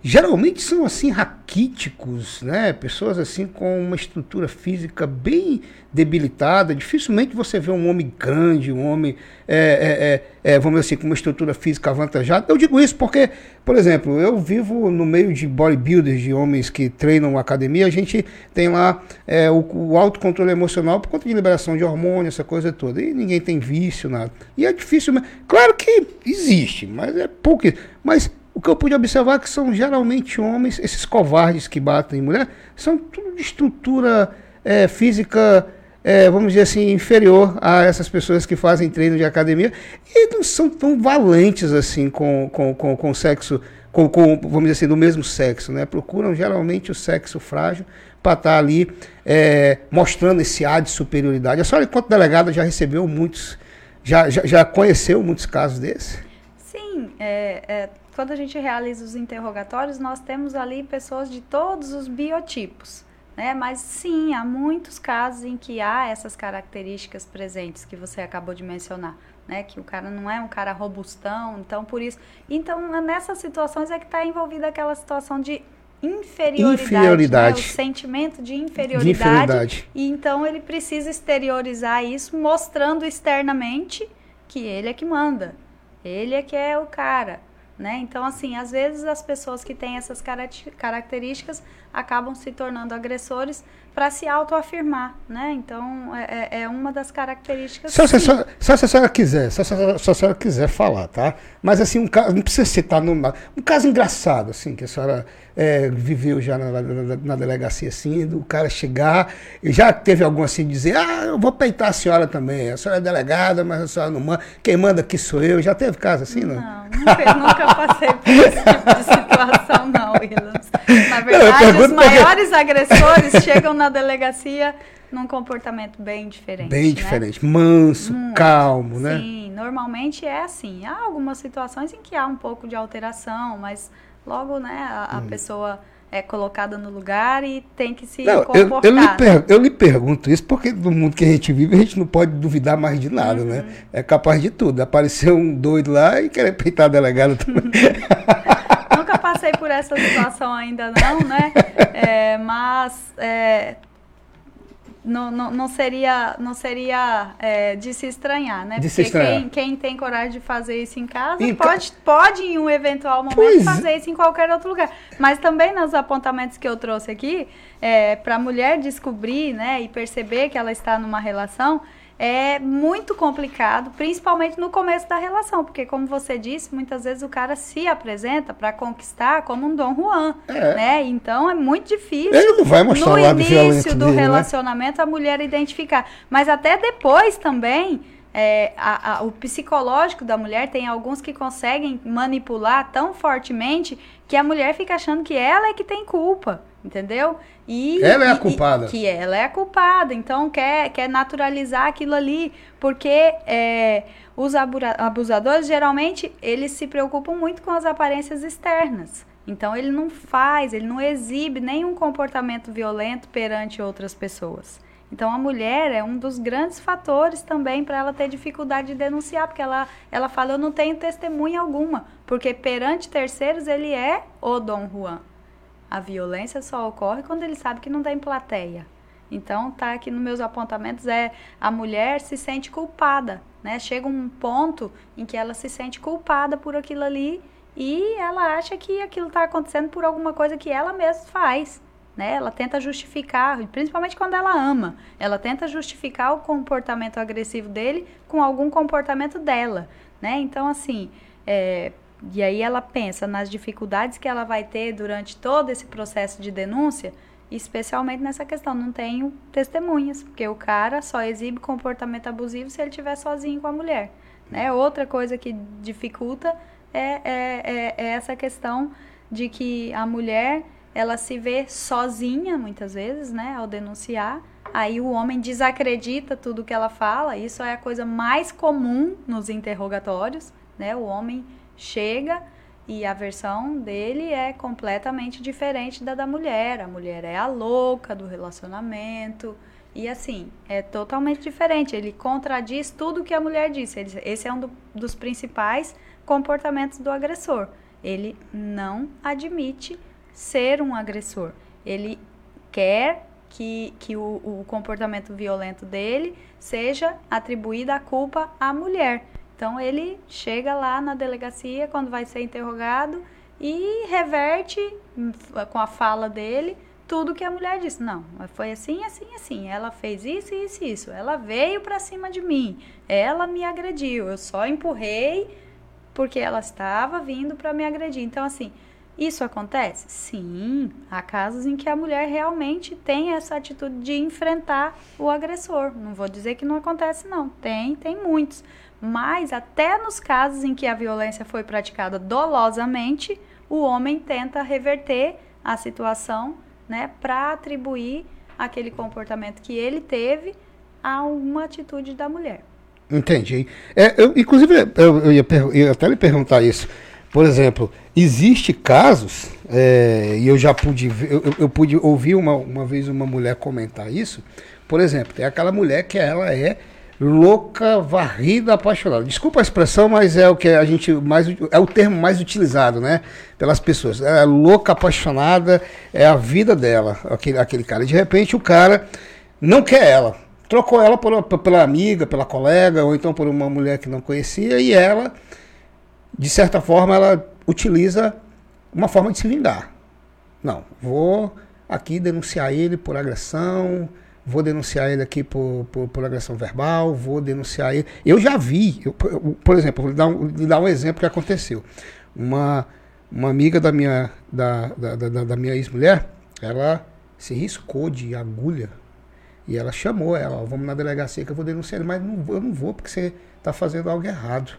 geralmente são assim raquíticos, né? Pessoas assim com uma estrutura física bem debilitada. Dificilmente você vê um homem grande, um homem, é, é, é, é, vamos dizer assim, com uma estrutura física avantajada. Eu digo isso porque, por exemplo, eu vivo no meio de bodybuilders, de homens que treinam academia. A gente tem lá é, o, o autocontrole emocional por conta de liberação de hormônios, essa coisa toda. E ninguém tem vício, nada. E é difícil, claro que existe, mas é pouco. Mas o que eu pude observar é que são geralmente homens, esses covardes que batem em mulher, são tudo de estrutura é, física, é, vamos dizer assim, inferior a essas pessoas que fazem treino de academia e não são tão valentes assim com, com, com, com sexo, com, com, vamos dizer assim, do mesmo sexo, né? Procuram geralmente o sexo frágil para estar tá ali é, mostrando esse ar de superioridade. A senhora, enquanto delegada, já recebeu muitos, já, já, já conheceu muitos casos desses? Sim, é, é quando a gente realiza os interrogatórios, nós temos ali pessoas de todos os biotipos. Né? Mas sim, há muitos casos em que há essas características presentes que você acabou de mencionar. Né, que o cara não é um cara robustão, então por isso. Então, nessas situações é que está envolvida aquela situação de inferioridade, inferioridade. Né? o sentimento de inferioridade, de inferioridade. E então ele precisa exteriorizar isso, mostrando externamente que ele é que manda. Ele é que é o cara. Né? Então, assim, às vezes as pessoas que têm essas características acabam se tornando agressores para se autoafirmar, né? Então, é, é, é uma das características. Se, se, se, se a senhora quiser, se a senhora, se a senhora quiser falar, tá? Mas, assim, um caso, não precisa citar no, um caso engraçado, assim, que a senhora é, viveu já na, na, na, delegacia, assim, do cara chegar e já teve algum assim, dizer, ah, eu vou peitar a senhora também, a senhora é delegada, mas a senhora não manda, quem manda aqui sou eu. Já teve caso assim, não? Não, nunca, nunca passei por esse tipo de situação, não, Na verdade, os maiores porque... agressores chegam na delegacia num comportamento bem diferente. Bem né? diferente, manso, Muito. calmo, né? Sim, normalmente é assim. Há algumas situações em que há um pouco de alteração, mas logo, né, a, a hum. pessoa é colocada no lugar e tem que se não, comportar. Eu, eu, lhe per, eu, lhe pergunto isso porque no mundo que a gente vive a gente não pode duvidar mais de nada, né? uhum. né? É capaz de tudo. Aparecer um doido lá e querer peitar a delegada também. Passei por essa situação ainda não, né? É, mas é, não, não, não seria, não seria é, de se estranhar, né? De Porque estranhar. Quem, quem tem coragem de fazer isso em casa em pode, ca... pode, em um eventual momento, pois. fazer isso em qualquer outro lugar. Mas também nos apontamentos que eu trouxe aqui, é, para a mulher descobrir né, e perceber que ela está numa relação, é muito complicado, principalmente no começo da relação, porque como você disse, muitas vezes o cara se apresenta para conquistar como um Dom Juan, é. né? Então é muito difícil. Ele não vai mostrar no início do dele, né? relacionamento né? a mulher identificar, mas até depois também é, a, a, o psicológico da mulher tem alguns que conseguem manipular tão fortemente que a mulher fica achando que ela é que tem culpa, entendeu? E, ela é a culpada. E, que ela é a culpada, então quer, quer naturalizar aquilo ali, porque é, os abusadores geralmente eles se preocupam muito com as aparências externas. Então ele não faz, ele não exibe nenhum comportamento violento perante outras pessoas. Então a mulher é um dos grandes fatores também para ela ter dificuldade de denunciar, porque ela, ela fala, eu não tenho testemunha alguma, porque perante terceiros ele é o Dom Juan. A violência só ocorre quando ele sabe que não tem plateia. Então, tá aqui nos meus apontamentos é a mulher se sente culpada, né? Chega um ponto em que ela se sente culpada por aquilo ali e ela acha que aquilo está acontecendo por alguma coisa que ela mesma faz, né? Ela tenta justificar, principalmente quando ela ama, ela tenta justificar o comportamento agressivo dele com algum comportamento dela, né? Então, assim, é, e aí ela pensa nas dificuldades que ela vai ter durante todo esse processo de denúncia, especialmente nessa questão, não tenho testemunhas, porque o cara só exibe comportamento abusivo se ele estiver sozinho com a mulher. Né? Outra coisa que dificulta é, é, é, é essa questão de que a mulher ela se vê sozinha muitas vezes, né, ao denunciar. Aí o homem desacredita tudo que ela fala. Isso é a coisa mais comum nos interrogatórios, né? O homem chega e a versão dele é completamente diferente da da mulher. A mulher é a louca do relacionamento. E assim, é totalmente diferente. Ele contradiz tudo que a mulher disse. esse é um do, dos principais comportamentos do agressor. Ele não admite ser um agressor. Ele quer que, que o, o comportamento violento dele seja atribuída a culpa à mulher. Então ele chega lá na delegacia quando vai ser interrogado e reverte hum, com a fala dele tudo que a mulher disse. Não, foi assim, assim, assim. Ela fez isso, isso, isso. Ela veio para cima de mim. Ela me agrediu. Eu só empurrei porque ela estava vindo para me agredir. Então assim, isso acontece? Sim, há casos em que a mulher realmente tem essa atitude de enfrentar o agressor. Não vou dizer que não acontece, não. Tem, tem muitos. Mas até nos casos em que a violência foi praticada dolosamente, o homem tenta reverter a situação, né, para atribuir aquele comportamento que ele teve a uma atitude da mulher. Entendi. É, eu, inclusive, eu, eu ia, eu até lhe perguntar isso por exemplo, existe casos, é, e eu já pude, eu, eu pude ouvir uma, uma vez uma mulher comentar isso, por exemplo, tem aquela mulher que ela é louca, varrida, apaixonada. Desculpa a expressão, mas é o que a gente mais é o termo mais utilizado, né, pelas pessoas. É louca, apaixonada, é a vida dela, aquele aquele cara. De repente o cara não quer ela. Trocou ela por, pela amiga, pela colega, ou então por uma mulher que não conhecia, e ela, de certa forma, ela utiliza uma forma de se vingar. Não, vou aqui denunciar ele por agressão, vou denunciar ele aqui por, por, por, agressão verbal, vou denunciar ele. Eu já vi, eu, por exemplo, vou lhe dar, um, dar um exemplo que aconteceu. Uma, uma amiga da minha, da, da, da, da minha ex-mulher, ela se riscou de agulha e ela chamou ela, vamos na delegacia que eu vou denunciar ele, mas não, eu não vou porque você está fazendo algo errado.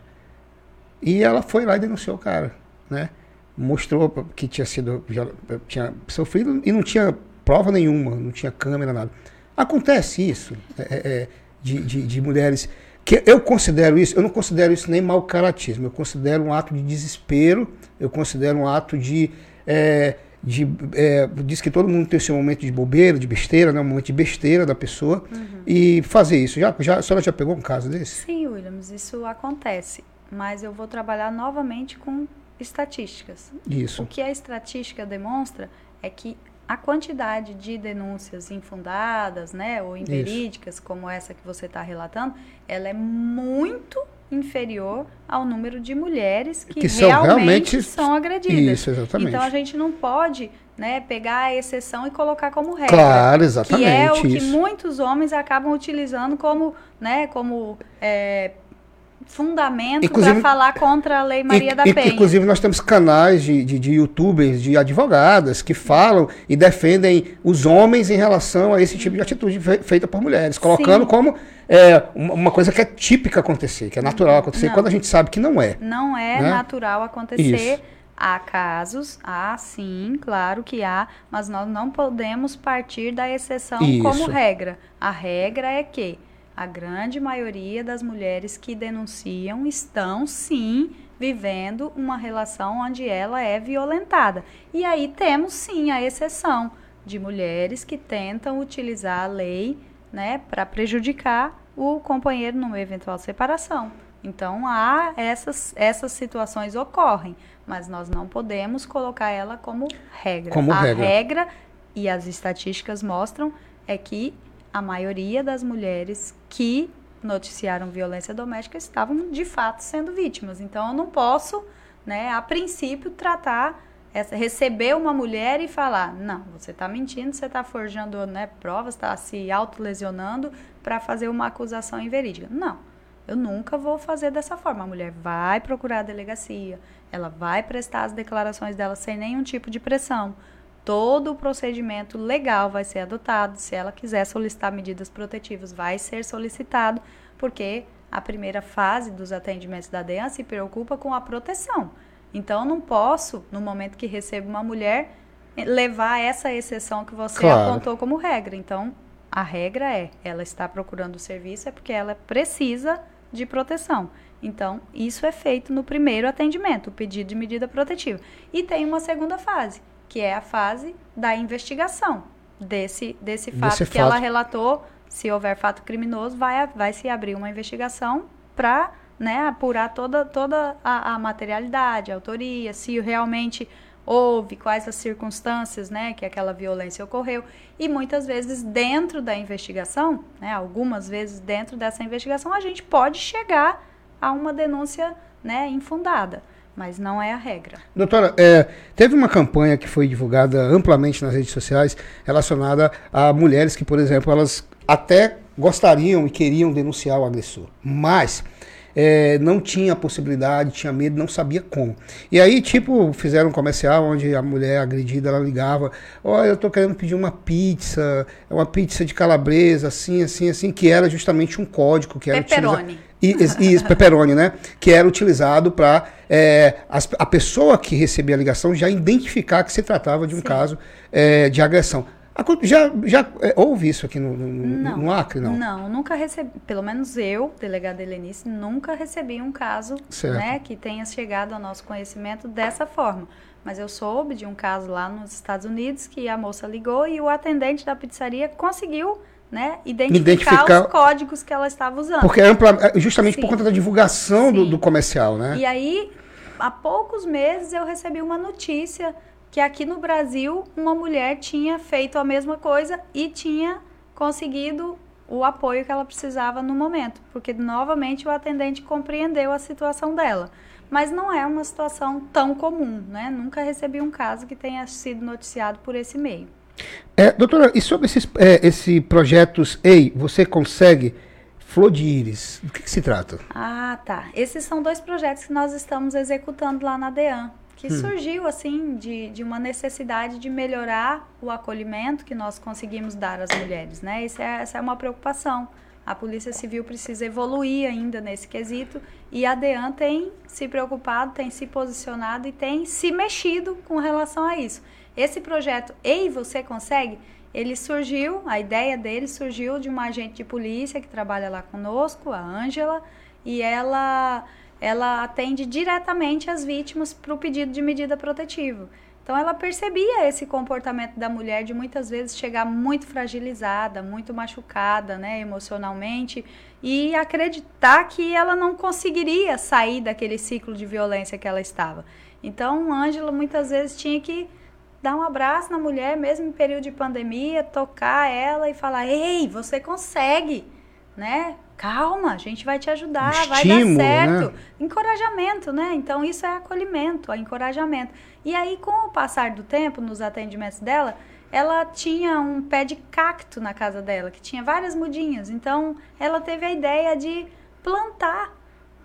E ela foi lá e denunciou o cara, né? Mostrou que tinha sido, já tinha sofrido e não tinha prova nenhuma, não tinha câmera, nada. Acontece isso é, é, é, de, de, de, mulheres que eu considero isso, eu não considero isso nem mau caratismo, eu considero um ato de desespero, eu considero um ato de. É, de é, diz que todo mundo tem o seu momento de bobeira, de besteira, né, um momento de besteira da pessoa, uhum. e fazer isso. Já, já, a senhora já pegou um caso desse? Sim, Williams, isso acontece, mas eu vou trabalhar novamente com estatísticas. Isso. O que a estatística demonstra é que a quantidade de denúncias infundadas, né, ou inverídicas, Isso. como essa que você está relatando, ela é muito inferior ao número de mulheres que, que são realmente, realmente são agredidas. Isso, exatamente. Então a gente não pode né, pegar a exceção e colocar como regra. Claro, exatamente. Que é o que isso. muitos homens acabam utilizando como, né, como é, fundamento para falar contra a Lei Maria da Penha. Inclusive, nós temos canais de, de, de, youtubers, de advogadas, que falam e defendem os homens em relação a esse tipo de atitude feita por mulheres, colocando Sim. como é, uma coisa que é típica acontecer, que é natural acontecer, não. quando a gente sabe que não é. Não é né? natural acontecer. Isso. Há casos, há sim, claro que há, mas nós não podemos partir da exceção Isso. como regra. A regra é que a grande maioria das mulheres que denunciam estão sim vivendo uma relação onde ela é violentada. E aí temos sim a exceção de mulheres que tentam utilizar a lei né, para prejudicar o companheiro numa eventual separação. Então há essas, essas situações ocorrem, mas nós não podemos colocar ela como regra. Como a regra. regra e as estatísticas mostram é que a maioria das mulheres que noticiaram violência doméstica estavam de fato sendo vítimas. Então eu não posso, né, a princípio, tratar essa, receber uma mulher e falar, não, você está mentindo, você está forjando né, provas, está se autolesionando para fazer uma acusação inverídica. Não, eu nunca vou fazer dessa forma. A mulher vai procurar a delegacia, ela vai prestar as declarações dela sem nenhum tipo de pressão todo o procedimento legal vai ser adotado. Se ela quiser solicitar medidas protetivas, vai ser solicitado, porque a primeira fase dos atendimentos da DEAN se preocupa com a proteção. Então, eu não posso, no momento que recebo uma mulher, levar essa exceção que você claro. apontou como regra. Então, a regra é, ela está procurando o serviço é porque ela precisa de proteção. Então, isso é feito no primeiro atendimento, o pedido de medida protetiva. E tem uma segunda fase, que é a fase da investigação desse, desse fato desse que fato. ela relatou. Se houver fato criminoso, vai, vai se abrir uma investigação para né, apurar toda, toda a, a, materialidade, a autoria, se realmente houve, quais as circunstâncias né, que aquela violência ocorreu. E muitas vezes, dentro da investigação, né, algumas vezes dentro dessa investigação, a gente pode chegar a uma denúncia né, infundada mas não é a regra. Doutora, é, teve uma campanha que foi divulgada amplamente nas redes sociais relacionada a mulheres que, por exemplo, elas até gostariam e queriam denunciar o agressor, mas é, não tinha possibilidade, tinha medo, não sabia como. E aí, tipo, fizeram um comercial onde a mulher agredida, ela ligava, olha, eu tô querendo pedir uma pizza, uma pizza de calabresa, assim, assim, assim, que era justamente um código que era Pepperoni. E, e, pepperoni, né? Que era utilizado para é, a pessoa que recebia a ligação já identificar que se tratava de um Sim. caso é, de agressão. Já, já é, houve isso aqui no, no, não, no Acre, não? Não, nunca recebi, pelo menos eu, delegada Helenice, nunca recebi um caso né, que tenha chegado ao nosso conhecimento dessa forma. Mas eu soube de um caso lá nos Estados Unidos que a moça ligou e o atendente da pizzaria conseguiu né, identificar, identificar, os códigos que ela estava usando. Porque é ampla, é justamente Sim. por conta da divulgação do, do, comercial, né? E aí, há poucos meses eu recebi uma notícia que aqui no Brasil uma mulher tinha feito a mesma coisa e tinha conseguido o apoio que ela precisava no momento, porque novamente o atendente compreendeu a situação dela. Mas não é uma situação tão comum, né? Nunca recebi um caso que tenha sido noticiado por esse meio. É, doutora, e sobre esses é, esse projetos EI, você consegue Flor de Íris, do que, que, se trata? Ah, tá. Esses são dois projetos que nós estamos executando lá na DEAN, que hum. surgiu, assim, de, de uma necessidade de melhorar o acolhimento que nós conseguimos dar às mulheres, né? Essa é, essa é uma preocupação. A Polícia Civil precisa evoluir ainda nesse quesito e a DEAN tem se preocupado, tem se posicionado e tem se mexido com relação a isso. Esse projeto Ei, Você Consegue, ele surgiu, a ideia dele surgiu de uma agente de polícia que trabalha lá conosco, a Ângela, e ela, ela atende diretamente as vítimas para o pedido de medida protetiva. Então ela percebia esse comportamento da mulher de muitas vezes chegar muito fragilizada, muito machucada, né, emocionalmente e acreditar que ela não conseguiria sair daquele ciclo de violência que ela estava. Então, Ângela muitas vezes tinha que dar um abraço na mulher, mesmo em período de pandemia, tocar ela e falar: "Ei, você consegue", né? Calma, a gente vai te ajudar, um vai dar certo. Né? Encorajamento, né? Então isso é acolhimento, é encorajamento. E aí com o passar do tempo nos atendimentos dela, ela tinha um pé de cacto na casa dela, que tinha várias mudinhas. Então ela teve a ideia de plantar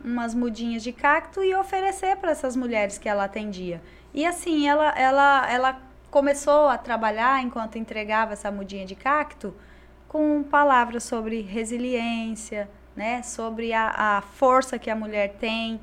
umas mudinhas de cacto e oferecer para essas mulheres que ela atendia. E assim, ela, ela, ela começou a trabalhar enquanto entregava essa mudinha de cacto com palavras sobre resiliência, né? sobre a, a força que a mulher tem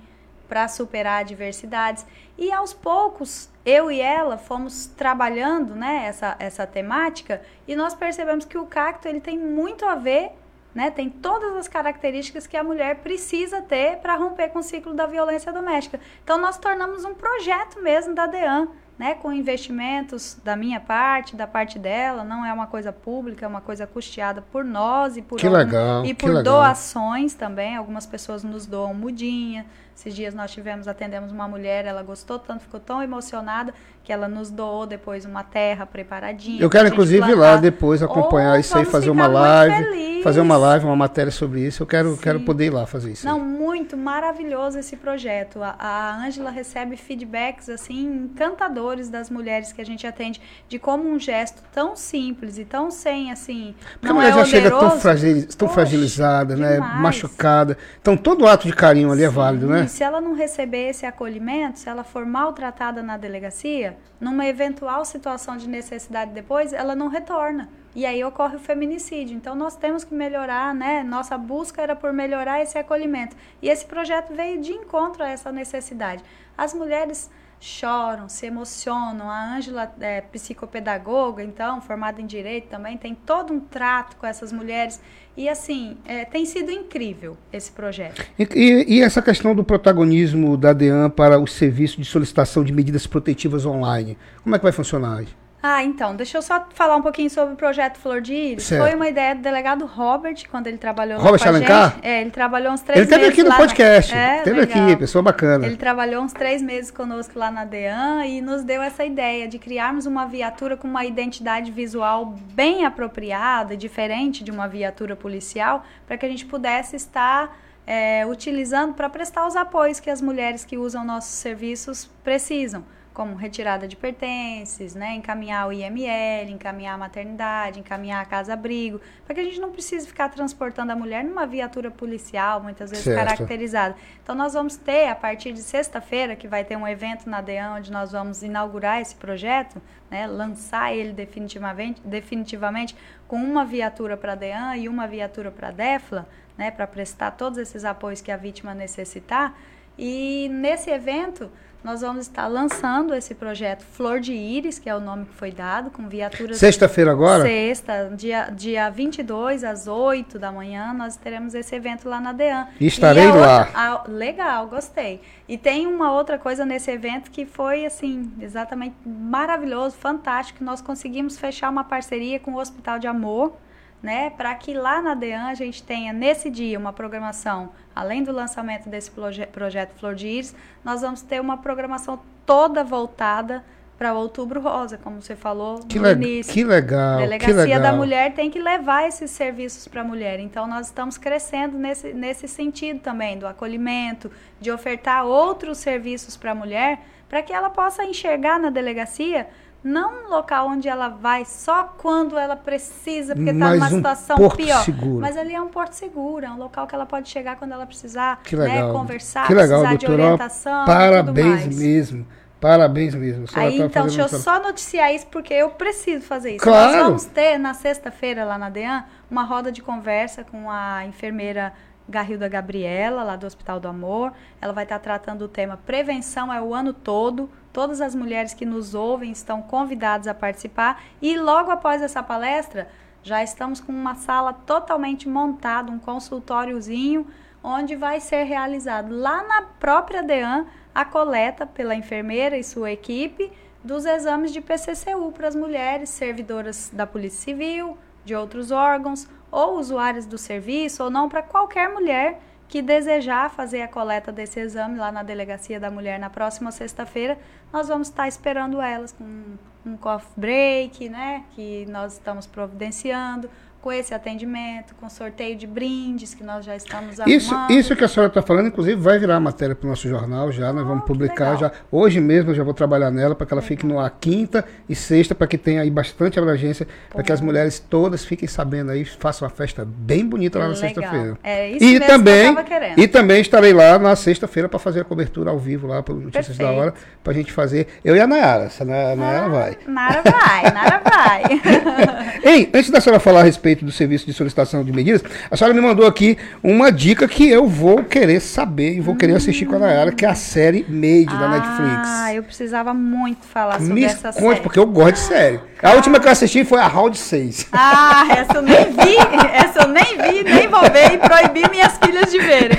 para superar adversidades. E aos poucos, eu e ela fomos trabalhando né, essa, essa temática e nós percebemos que o cacto ele tem muito a ver né, tem todas as características que a mulher precisa ter para romper com o ciclo da violência doméstica. Então, nós tornamos um projeto mesmo da DEAN, né, com investimentos da minha parte, da parte dela, não é uma coisa pública, é uma coisa custeada por nós e por, que legal, e por doações também. Algumas pessoas nos doam mudinha, esses dias nós tivemos, atendemos uma mulher, ela gostou tanto, ficou tão emocionada que ela nos doou depois uma terra preparadinha. Eu quero inclusive ir lá depois acompanhar isso aí, fazer uma live, fazer uma live, uma matéria sobre isso. Eu quero, quero poder ir lá fazer isso. Não, aí. muito maravilhoso esse projeto. A Ângela recebe feedbacks assim encantadores das mulheres que a gente atende de como um gesto tão simples e tão sem assim, Porque não a mulher é já chega tão, fragil, tão Poxa, fragilizada, né, machucada. Então todo ato de carinho ali é Sim. é válido, né? Se ela não receber esse acolhimento, se ela for maltratada na delegacia, numa eventual situação de necessidade depois, ela não retorna. E aí ocorre o feminicídio. Então nós temos que melhorar, né? Nossa busca era por melhorar esse acolhimento. E esse projeto veio de encontro a essa necessidade. As mulheres choram, se emocionam. A Ângela é psicopedagoga, então, formada em direito também, tem todo um trato com essas mulheres. E assim, é, tem sido incrível esse projeto. E, e, e, essa questão do protagonismo da DEAN para o serviço de solicitação de medidas protetivas online, como é que vai funcionar? Ah, então, deixa eu só falar um pouquinho sobre o projeto Flor de Íris. Certo. Foi uma ideia do delegado Robert, quando ele trabalhou Robert com Alencar? Gente. É, ele trabalhou uns três meses Ele esteve aqui no podcast, na... é, teve aqui, pessoa bacana. Ele trabalhou uns três meses conosco lá na DEAN e nos deu essa ideia de criarmos uma viatura com uma identidade visual bem apropriada, diferente de uma viatura policial, para que a gente pudesse estar é, utilizando para prestar os apoios que as mulheres que usam nossos serviços precisam como retirada de pertences, né, encaminhar o IML, encaminhar a maternidade, encaminhar a casa-abrigo, para que a gente não precise ficar transportando a mulher numa viatura policial, muitas vezes certo. caracterizada. Então, nós vamos ter, a partir de sexta-feira, que vai ter um evento na DEAN, onde nós vamos inaugurar esse projeto, né, lançar ele definitivamente, definitivamente com uma viatura para a DEAN e uma viatura para a DEFLA, né, para prestar todos esses apoios que a vítima necessitar. E nesse evento, nós vamos estar lançando esse projeto Flor de Íris, que é o nome que foi dado, com viaturas. Sexta-feira agora? Sexta, dia, dia 22 às 8 da manhã, nós teremos esse evento lá na DEAN. E estarei e lá. Outra, a, legal, gostei. E tem uma outra coisa nesse evento que foi, assim, exatamente maravilhoso, fantástico. Nós conseguimos fechar uma parceria com o Hospital de Amor né, para que lá na DEAN a gente tenha nesse dia uma programação, além do lançamento desse proje projeto Flor de Íris, nós vamos ter uma programação toda voltada para Outubro Rosa, como você falou que no início. Que legal. A Delegacia que legal. da Mulher tem que levar esses serviços para a mulher. Então nós estamos crescendo nesse, nesse sentido também, do acolhimento, de ofertar outros serviços para a mulher, para que ela possa enxergar na delegacia não um local onde ela vai só quando ela precisa, porque está numa um situação porto pior. Seguro. Mas ali é um porto seguro, é um local que ela pode chegar quando ela precisar, que legal. né, conversar, que legal, precisar doutora. de orientação. Parabéns mesmo. Parabéns mesmo. Aí, tá então, deixa eu só noticiar isso, porque eu preciso fazer isso. Claro. Nós vamos ter, na sexta-feira, lá na DEAN, uma roda de conversa com a enfermeira Garrilda Gabriela, lá do Hospital do Amor. Ela vai estar tratando o tema prevenção é o ano todo. Todas as mulheres que nos ouvem estão convidadas a participar. E logo após essa palestra, já estamos com uma sala totalmente montada, um consultóriozinho, onde vai ser realizado lá na própria DEAN a coleta pela enfermeira e sua equipe dos exames de PCCU para as mulheres servidoras da Polícia Civil, de outros órgãos, ou usuários do serviço, ou não, para qualquer mulher que desejar fazer a coleta desse exame lá na Delegacia da Mulher na próxima sexta-feira, nós vamos estar esperando elas com um coffee break, né, que nós estamos providenciando, com esse atendimento, com sorteio de brindes que nós já estamos arrumando. Isso, isso que a senhora está falando, inclusive, vai virar matéria para o nosso jornal já, nós vamos Oh, publicar legal. já. Hoje mesmo eu já vou trabalhar nela para que ela fique Legal. na quinta e sexta, para que tenha aí bastante abrangência, para que as mulheres todas fiquem sabendo aí, façam uma festa bem bonita lá na Legal. sexta-feira. É isso E mesmo também, que eu querendo. e também estarei lá na sexta-feira para fazer a cobertura ao vivo lá pelo Notícias da Perfeito. Hora, para a gente fazer. Eu e a Nayara, se a Nayara, Nayara Ah, vai. Nara vai, Nara vai. Ei, antes da senhora falar a respeito do serviço de solicitação de medidas, a senhora me mandou aqui uma dica que eu vou querer saber e vou querer assistir com a Nayara, que é a série Made da Netflix. Ah, eu precisava muito falar sobre Me essa conte, série. porque eu gosto de série. A última que eu assisti foi a Round 6. Ah, essa eu nem vi, essa eu nem vi, nem vou ver e proibi minhas filhas de verem.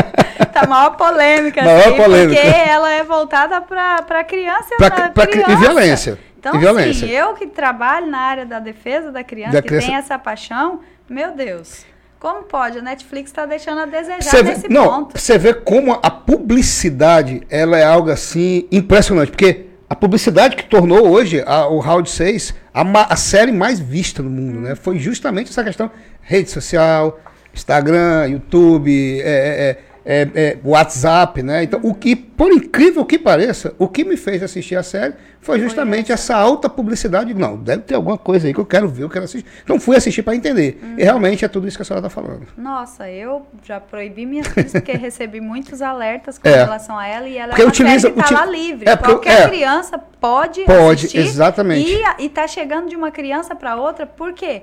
tá maior polêmica, Maior assim, polêmica. porque ela é voltada pra, pra criança, Pra- pra, pra cri- e criança. violência. Então, E assim, eu que trabalho na área da defesa da criança, Da que criança- tem essa paixão, meu Deus, como pode? A Netflix tá deixando a desejar Você vê, nesse não, ponto. você vê como a publicidade ela é algo assim impressionante, porque a publicidade que tornou hoje a- o Round 6 a, a série mais vista no mundo, né? Foi justamente essa questão rede social, Instagram, YouTube, é, é, é, é, WhatsApp, né? Então, o que, por incrível que pareça, o que me fez assistir a série foi justamente essa alta publicidade. Não, deve ter alguma coisa aí que eu quero ver, eu quero assistir. Então, fui assistir para entender. E realmente é tudo isso que a senhora está falando. Nossa, eu já proibi minhas filhas porque recebi muitos alertas com É. relação a ela e ela Porque é uma utiliza- série que tá uti- lá livre. é, porque- Qualquer é. criança pode, Pode, assistir. exatamente. E, a- e tá chegando de uma criança para outra, por quê? Porque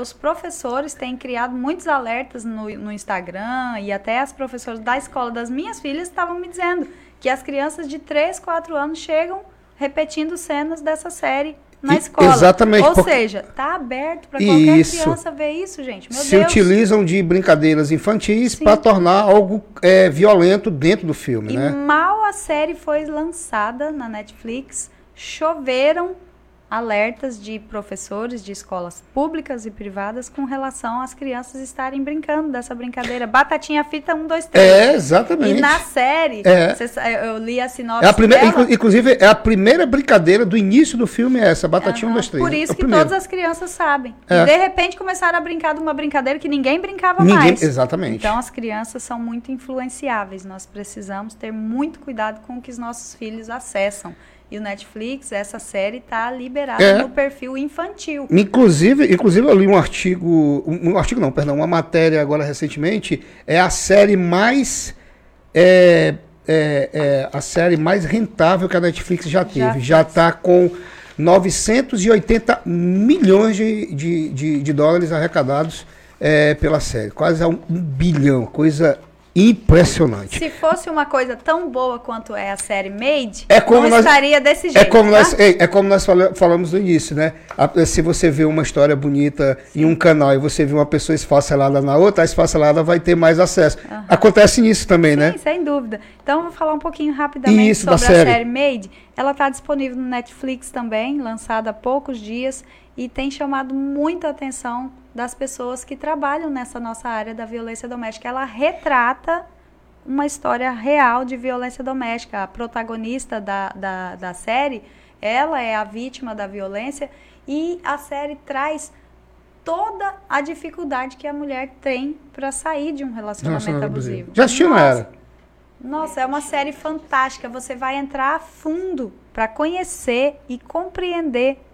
os professores têm criado muitos alertas no, no Instagram e até as professoras da escola das minhas filhas estavam me dizendo que as crianças de 3, 4 anos chegam repetindo cenas dessa série na E- escola. exatamente, Ou porque- seja, tá aberto para qualquer Isso. criança ver isso, gente. Meu se Deus. utilizam de brincadeiras infantis para tornar algo é, violento dentro do filme, E né? mal a série foi lançada na Netflix, choveram alertas de professores de escolas públicas e privadas com relação às crianças estarem brincando dessa brincadeira. Batatinha fita 1, 2, 3. É, E exatamente. na série, É. cê eu li a sinopse É a primeira, dela, inclu- inclusive, é a primeira brincadeira do início do filme é essa, Batatinha 1, Aham, 2, 3. Por isso é que primeiro. todas as crianças sabem. É. E de repente começaram a brincar de uma brincadeira que ninguém brincava Ninguém, mais. exatamente. Então as crianças são muito influenciáveis. Nós precisamos ter muito cuidado com o que os nossos filhos acessam. E o Netflix, essa série está liberada É. no perfil infantil. Inclusive, inclusive eu li um artigo, um, um artigo não, perdão, uma matéria agora recentemente, é a série mais é, é, é a série mais rentável que a Netflix já teve. Já está com 980 milhões de, de, de, de dólares arrecadados é, pela série. Quase um, um bilhão. Coisa impressionante. Se fosse uma coisa tão boa quanto é a série Made, É como nós- estaria desse É jeito. como, tá? nós, é, é como nós fala- falamos no início, né? A- se você vê uma história bonita em um canal e você vê uma pessoa esfacelada na outra, a esfacelada vai ter mais acesso. Acontece nisso também, Sim, né? sem dúvida. Então, vou falar um pouquinho rapidamente Isso, sobre a série. série Made. Ela está disponível no Netflix também, lançada há poucos dias, e tem chamado muita atenção das pessoas que trabalham nessa nossa área da violência doméstica. Ela retrata uma história real de violência doméstica. A protagonista da, da, da série, ela é a vítima da violência, e a série traz toda a dificuldade que a mulher tem para sair de um relacionamento Relacionamento abusivo. Já assistiu, Nossa, Nayara? nossa, é uma série fantástica. Você vai entrar a fundo para conhecer e compreender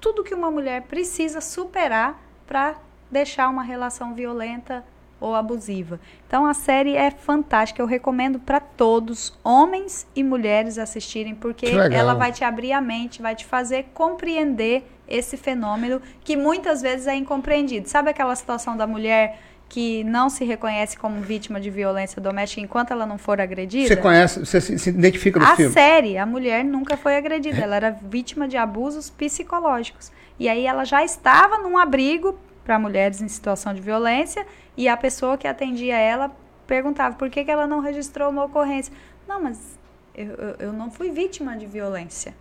tudo que uma mulher precisa superar para deixar uma relação violenta ou abusiva. Então a série é fantástica. Eu recomendo para todos, homens e mulheres, assistirem, porque ela vai te abrir a mente, vai te fazer compreender esse fenômeno que muitas vezes é incompreendido. Sabe aquela situação da mulher que não se reconhece como vítima de violência doméstica enquanto ela não for agredida? Você conhece, você se, se identifica no A filme? série, a mulher nunca foi agredida, ela era vítima de abusos psicológicos. E aí ela já estava num abrigo para mulheres em situação de violência e a pessoa que atendia ela perguntava por que, que ela não registrou uma ocorrência. Não, mas eu, eu, eu não fui vítima de violência.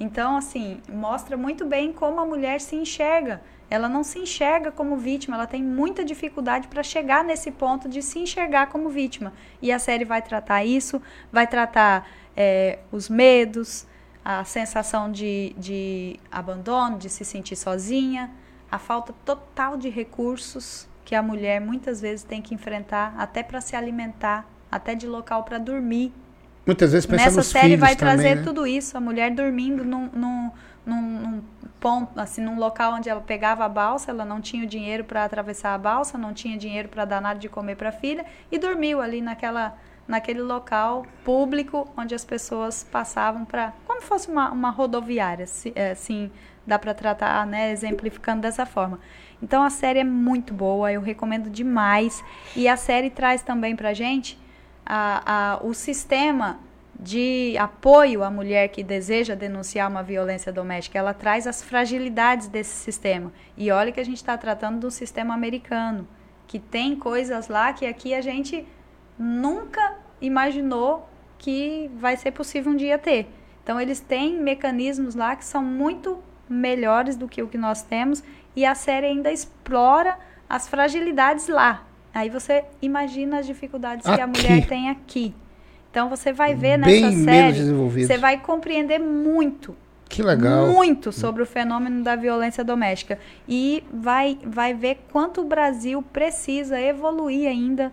Então, assim, mostra muito bem como a mulher se enxerga. Ela não se enxerga como vítima, ela tem muita dificuldade para chegar nesse ponto de se enxergar como vítima. E a série vai tratar isso, vai tratar é, os medos, a sensação de, de abandono, de se sentir sozinha, a falta total de recursos que a mulher muitas vezes tem que enfrentar, até para se alimentar, até de local para dormir. Muitas vezes pensa Nessa série vai também, trazer né? tudo isso, a mulher dormindo num, num, num, num ponto, assim, num local onde ela pegava a balsa, ela não tinha o dinheiro para atravessar a balsa, não tinha dinheiro para dar nada de comer para a filha e dormiu ali naquela naquele local público onde as pessoas passavam para como fosse uma, uma rodoviária, é, assim, dá para tratar, né, exemplificando dessa forma. Então a série é muito boa, eu recomendo demais e a série traz também pra gente a, a, o sistema de apoio à mulher que deseja denunciar uma violência doméstica. Ela traz as fragilidades desse sistema. E olha que a gente está tratando do sistema americano, que tem coisas lá que aqui a gente nunca imaginou que vai ser possível um dia ter. Então eles têm mecanismos lá que são muito melhores do que o que nós temos e a série ainda explora as fragilidades lá. Aí você imagina as dificuldades que a Aqui. mulher tem aqui. Então você vai ver Bem nessa série, você vai compreender muito Que legal. muito sobre o fenômeno da violência doméstica e vai, vai ver quanto o Brasil precisa evoluir ainda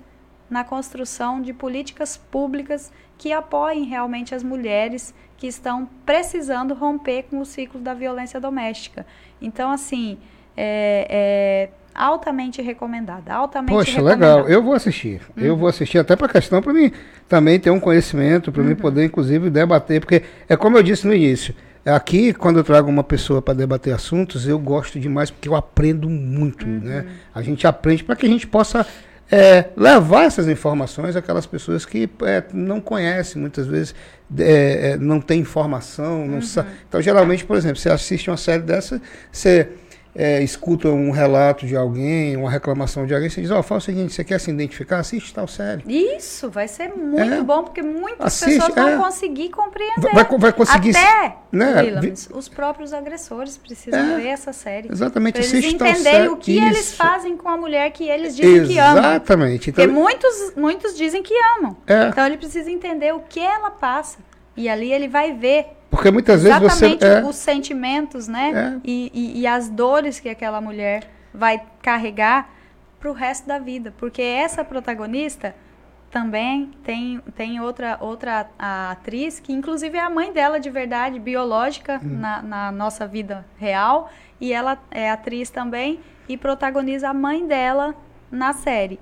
na construção de políticas públicas que apoiem realmente as mulheres que estão precisando romper com o ciclo da violência doméstica. Então, assim, é, é altamente recomendada, altamente Poxa, recomendada. legal. Eu vou assistir. Eu Uhum. vou assistir até para questão para mim também ter um conhecimento, para mim Uhum. poder inclusive debater, porque é como eu disse no início. Aqui, quando eu trago uma pessoa para debater assuntos, eu gosto demais porque eu aprendo muito, Uhum. né? A gente aprende para que a gente possa é, levar essas informações àquelas pessoas que é, não conhecem, muitas vezes é, é, não tem informação. Não sa- Então, geralmente, por exemplo, você assiste uma série dessa, você é, escuta um relato de alguém, uma reclamação de alguém, você diz, ó, fala o seguinte, você quer se identificar? Assiste tal série. Isso vai ser muito É. bom, porque muitas Assiste, pessoas vão é. conseguir compreender. Vai, vai- conseguir... Até, né, Williams, os próprios agressores precisam É. ver essa série. Exatamente, Pra eles entenderem o que eles Isso. fazem com a mulher que eles dizem que amam. Exatamente. Porque Então, muitos, muitos dizem que amam. é, Então ele precisa entender o que ela passa. E ali ele vai ver porque muitas vezes você... exatamente É, os sentimentos, né? É. E, e- e as dores que aquela mulher vai carregar pro resto da vida. Porque essa protagonista também tem, tem outra, outra atriz, que inclusive é a mãe dela de verdade, biológica, Hum. na, na nossa vida real. E ela é atriz também e protagoniza a mãe dela na série.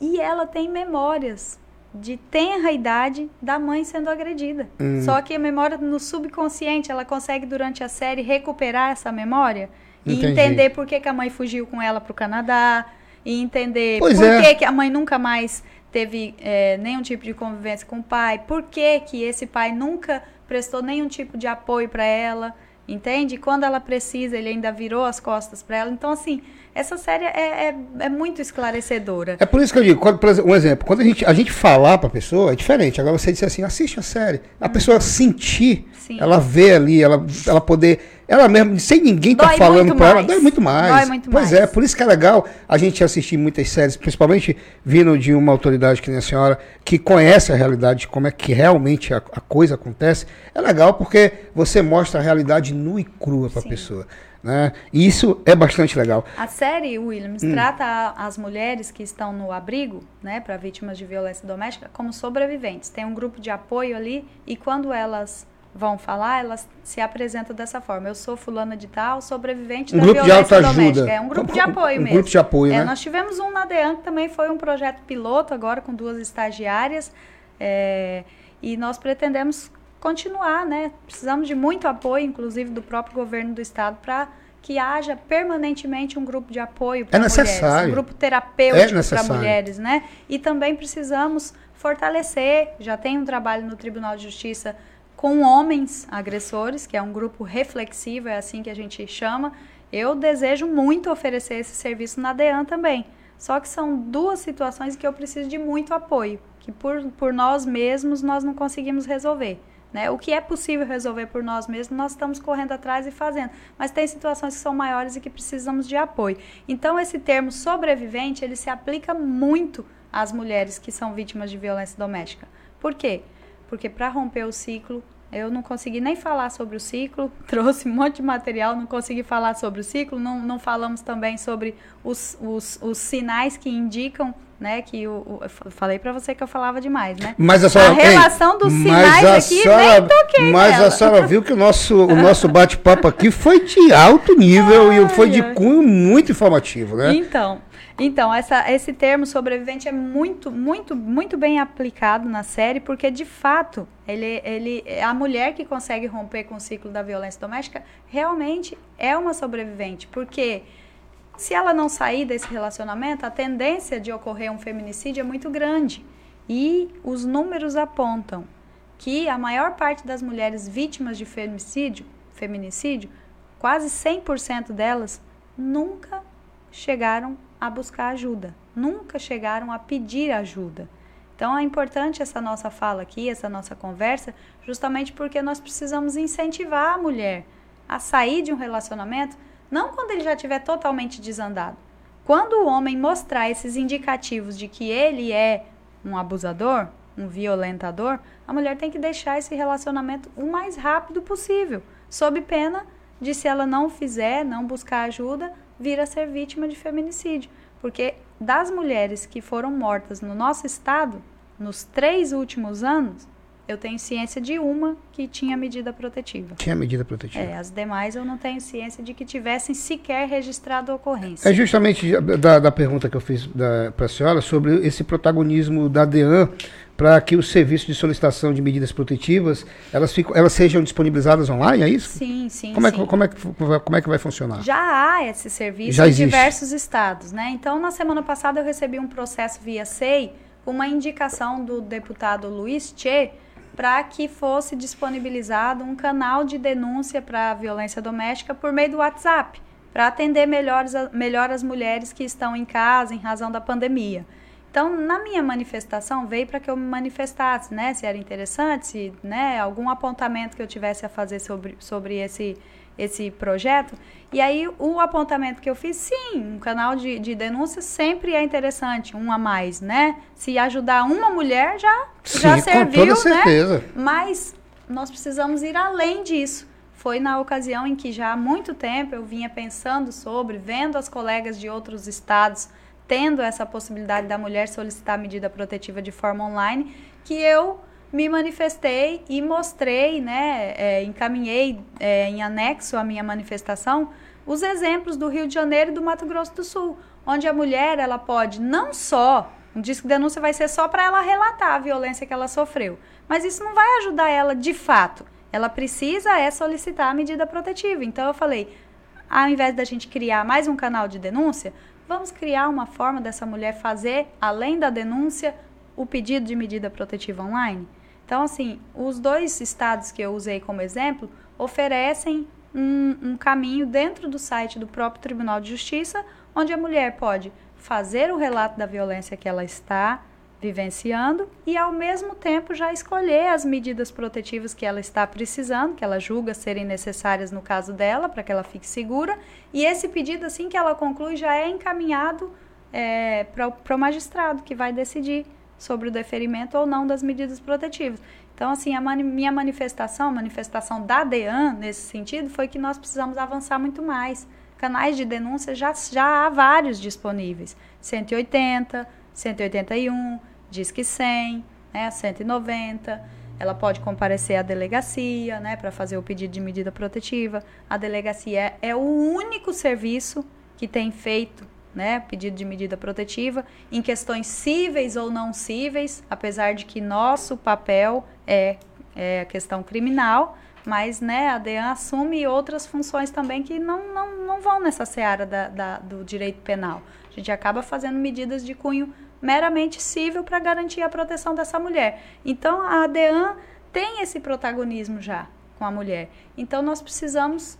E ela tem memórias de tenra idade da mãe sendo agredida. Hum. Só que a memória no subconsciente, ela consegue durante a série recuperar essa memória e Entendi. entender por que, que a mãe fugiu com ela para o Canadá e entender Pois por é. que, que a mãe nunca mais teve é, nenhum tipo de convivência com o pai, por que, que esse pai nunca prestou nenhum tipo de apoio para ela, entende? Quando ela precisa, ele ainda virou as costas para ela. Então, assim, essa série é, é, é, muito esclarecedora. É por isso que eu digo, quando, por exemplo, um exemplo, quando a gente, a gente falar para a pessoa, é diferente. Agora você disse assim, assiste a série. A hum. pessoa sentir, Sim. ela vê ali, ela, ela poder ela mesmo, sem ninguém estar tá falando para ela, dói muito mais. Dói muito pois mais. é, por isso que é legal a gente assistir muitas séries, principalmente vindo de uma autoridade que nem a senhora, que conhece a realidade, de como é que realmente a, a coisa acontece. É legal porque você mostra a realidade nua e crua para a pessoa. Né? E isso é bastante legal. A série, Williams, hum. trata as mulheres que estão no abrigo, né, para vítimas de violência doméstica, como sobreviventes. Tem um grupo de apoio ali e quando elas vão falar, elas se apresentam dessa forma. Eu sou fulana de tal, sobrevivente um da grupo violência de doméstica. É um grupo de apoio um mesmo. grupo de apoio, é, né? Nós tivemos um na DEAN, que também foi um projeto piloto, agora com duas estagiárias. É, e nós pretendemos continuar, né? Precisamos de muito apoio, inclusive do próprio governo do estado, para que haja permanentemente um grupo de apoio para é mulheres, um grupo terapêutico é para mulheres, né? E também precisamos fortalecer, já tem um trabalho no Tribunal de Justiça com homens agressores, que é um grupo reflexivo, é assim que a gente chama. Eu desejo muito oferecer esse serviço na DEAN também. Só que são duas situações que eu preciso de muito apoio, que por, por nós mesmos nós não conseguimos resolver. Né? O que é possível resolver por nós mesmos, nós estamos correndo atrás e fazendo. Mas tem situações que são maiores e que precisamos de apoio. Então, esse termo sobrevivente, ele se aplica muito às mulheres que são vítimas de violência doméstica. Por quê? Porque para romper o ciclo, eu não consegui nem falar sobre o ciclo, trouxe um monte de material, não consegui falar sobre o ciclo, não, não falamos também sobre os, os, os sinais que indicam, né, que o, o falei para você que eu falava demais, né? Mas a, senhora, a relação dos sinais aqui senhora, nem toquei Mas nela. a senhora viu que o nosso, o nosso bate-papo aqui foi de alto nível ai, e foi de cunho muito informativo, né? Então, então, essa, esse termo sobrevivente é muito, muito, muito bem aplicado na série, porque de fato, ele, ele, a mulher que consegue romper com o ciclo da violência doméstica realmente é uma sobrevivente, porque se ela não sair desse relacionamento, a tendência de ocorrer um feminicídio é muito grande. E os números apontam que a maior parte das mulheres vítimas de feminicídio, feminicídio quase 100% delas nunca chegaram a buscar ajuda, nunca chegaram a pedir ajuda. Então é importante essa nossa fala aqui, essa nossa conversa, justamente porque nós precisamos incentivar a mulher a sair de um relacionamento, não quando ele já estiver totalmente desandado. Quando o homem mostrar esses indicativos de que ele é um abusador, um violentador, a mulher tem que deixar esse relacionamento o mais rápido possível, sob pena de se ela não fizer, não buscar ajuda, vir a ser vítima de feminicídio. Porque das mulheres que foram mortas no nosso estado, nos três últimos anos, eu tenho ciência de uma que tinha medida protetiva. Tinha medida protetiva. É, as demais eu não tenho ciência de que tivessem sequer registrado a ocorrência. É justamente da, da pergunta que eu fiz para a senhora sobre esse protagonismo da DEAN para que os serviços de solicitação de medidas protetivas elas, ficam, elas sejam disponibilizadas online, é isso? Sim, sim. Como, sim. É, que, como, é, que, como é que vai funcionar? Já há esse serviço Já em existe. diversos estados, né? Então, na semana passada eu recebi um processo via SEI uma indicação do deputado Luiz Tchê para que fosse disponibilizado um canal de denúncia para violência doméstica por meio do WhatsApp, para atender melhor, melhor as mulheres que estão em casa em razão da pandemia. Então, na minha manifestação, veio para que eu me manifestasse, né? Se era interessante, se né, algum apontamento que eu tivesse a fazer sobre, sobre esse, esse projeto. E aí, o apontamento que eu fiz, sim, um canal de, de denúncia sempre é interessante, um a mais, né? Se ajudar uma mulher, já, sim, já serviu, com toda certeza. né? Mas nós precisamos ir além disso. Foi na ocasião em que já há muito tempo eu vinha pensando sobre, vendo as colegas de outros estados tendo essa possibilidade da mulher solicitar medida protetiva de forma online, que eu me manifestei e mostrei, né, é, encaminhei é, em anexo à minha manifestação os exemplos do Rio de Janeiro e do Mato Grosso do Sul, onde a mulher ela pode não só um disco de denúncia vai ser só para ela relatar a violência que ela sofreu, mas isso não vai ajudar ela de fato. Ela precisa é solicitar a medida protetiva. Então eu falei, ao invés da gente criar mais um canal de denúncia, Vamos criar uma forma dessa mulher fazer, além da denúncia, o pedido de medida protetiva online? Então, assim, os dois estados que eu usei como exemplo oferecem um, um caminho dentro do site do próprio Tribunal de Justiça, onde a mulher pode fazer o relato da violência que ela está vivenciando e ao mesmo tempo já escolher as medidas protetivas que ela está precisando, que ela julga serem necessárias no caso dela, para que ela fique segura. E esse pedido, assim que ela conclui, já é encaminhado é, para o magistrado, que vai decidir sobre o deferimento ou não das medidas protetivas. Então, assim, a mani minha manifestação, a manifestação da DEAN, nesse sentido, foi que nós precisamos avançar muito mais. Canais de denúncia já, já há vários disponíveis. 180, 181, Disque 100, né, 190. Ela pode comparecer à delegacia, né, para fazer o pedido de medida protetiva. A delegacia é, é o único serviço que tem feito né, pedido de medida protetiva, em questões cíveis ou não cíveis, apesar de que nosso papel é, é a questão criminal, mas né, a DEAN assume outras funções também que não, não, não vão nessa seara da, da, do direito penal. A gente acaba fazendo medidas de cunho meramente civil para garantir a proteção dessa mulher. Então a ADEAN tem esse protagonismo já com a mulher. Então nós precisamos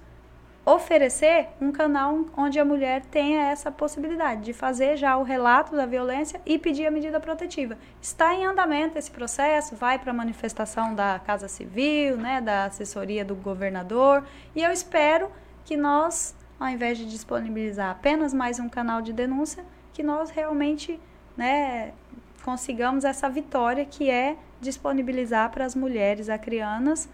oferecer um canal onde a mulher tenha essa possibilidade de fazer já o relato da violência e pedir a medida protetiva. Está em andamento esse processo, vai para a manifestação da Casa Civil, né, da assessoria do governador, e eu espero que nós, ao invés de disponibilizar apenas mais um canal de denúncia, que nós realmente né, consigamos essa vitória que é disponibilizar para as mulheres acrianas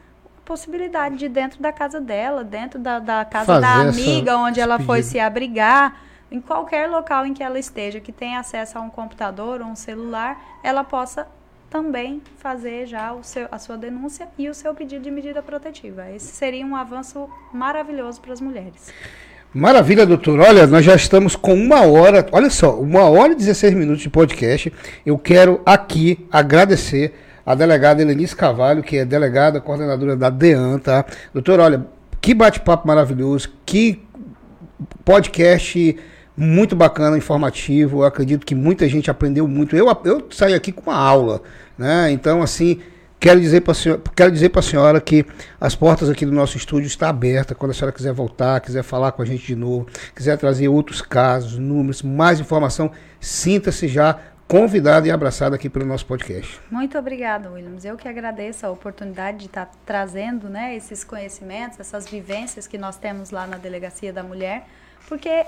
possibilidade de dentro da casa dela, dentro da, da casa Fazer da amiga onde ela foi se abrigar, em qualquer local em que ela esteja, que tenha acesso a um computador ou um celular, ela possa também fazer já o seu, a sua denúncia e o seu pedido de medida protetiva. Esse seria um avanço maravilhoso para as mulheres. Maravilha, doutor. Olha, nós já estamos com uma hora, olha só, uma hora e 16 minutos de podcast. Eu quero aqui agradecer a delegada Helenice Cavalho, que é delegada coordenadora da DEAN, tá? Doutor, olha, que bate-papo maravilhoso, que podcast muito bacana, informativo. Eu acredito que muita gente aprendeu muito. Eu, eu saí aqui com uma aula, né? Então, assim, Quero dizer para senhora, quero dizer para a senhora que as portas aqui do nosso estúdio estão abertas. Quando a senhora quiser voltar, quiser falar com a gente de novo, quiser trazer outros casos, números, mais informação, sinta-se já convidada e abraçada aqui pelo nosso podcast. Muito obrigada, Williams. Eu que agradeço a oportunidade de estar trazendo né, esses conhecimentos, essas vivências que nós temos lá na Delegacia da Mulher, porque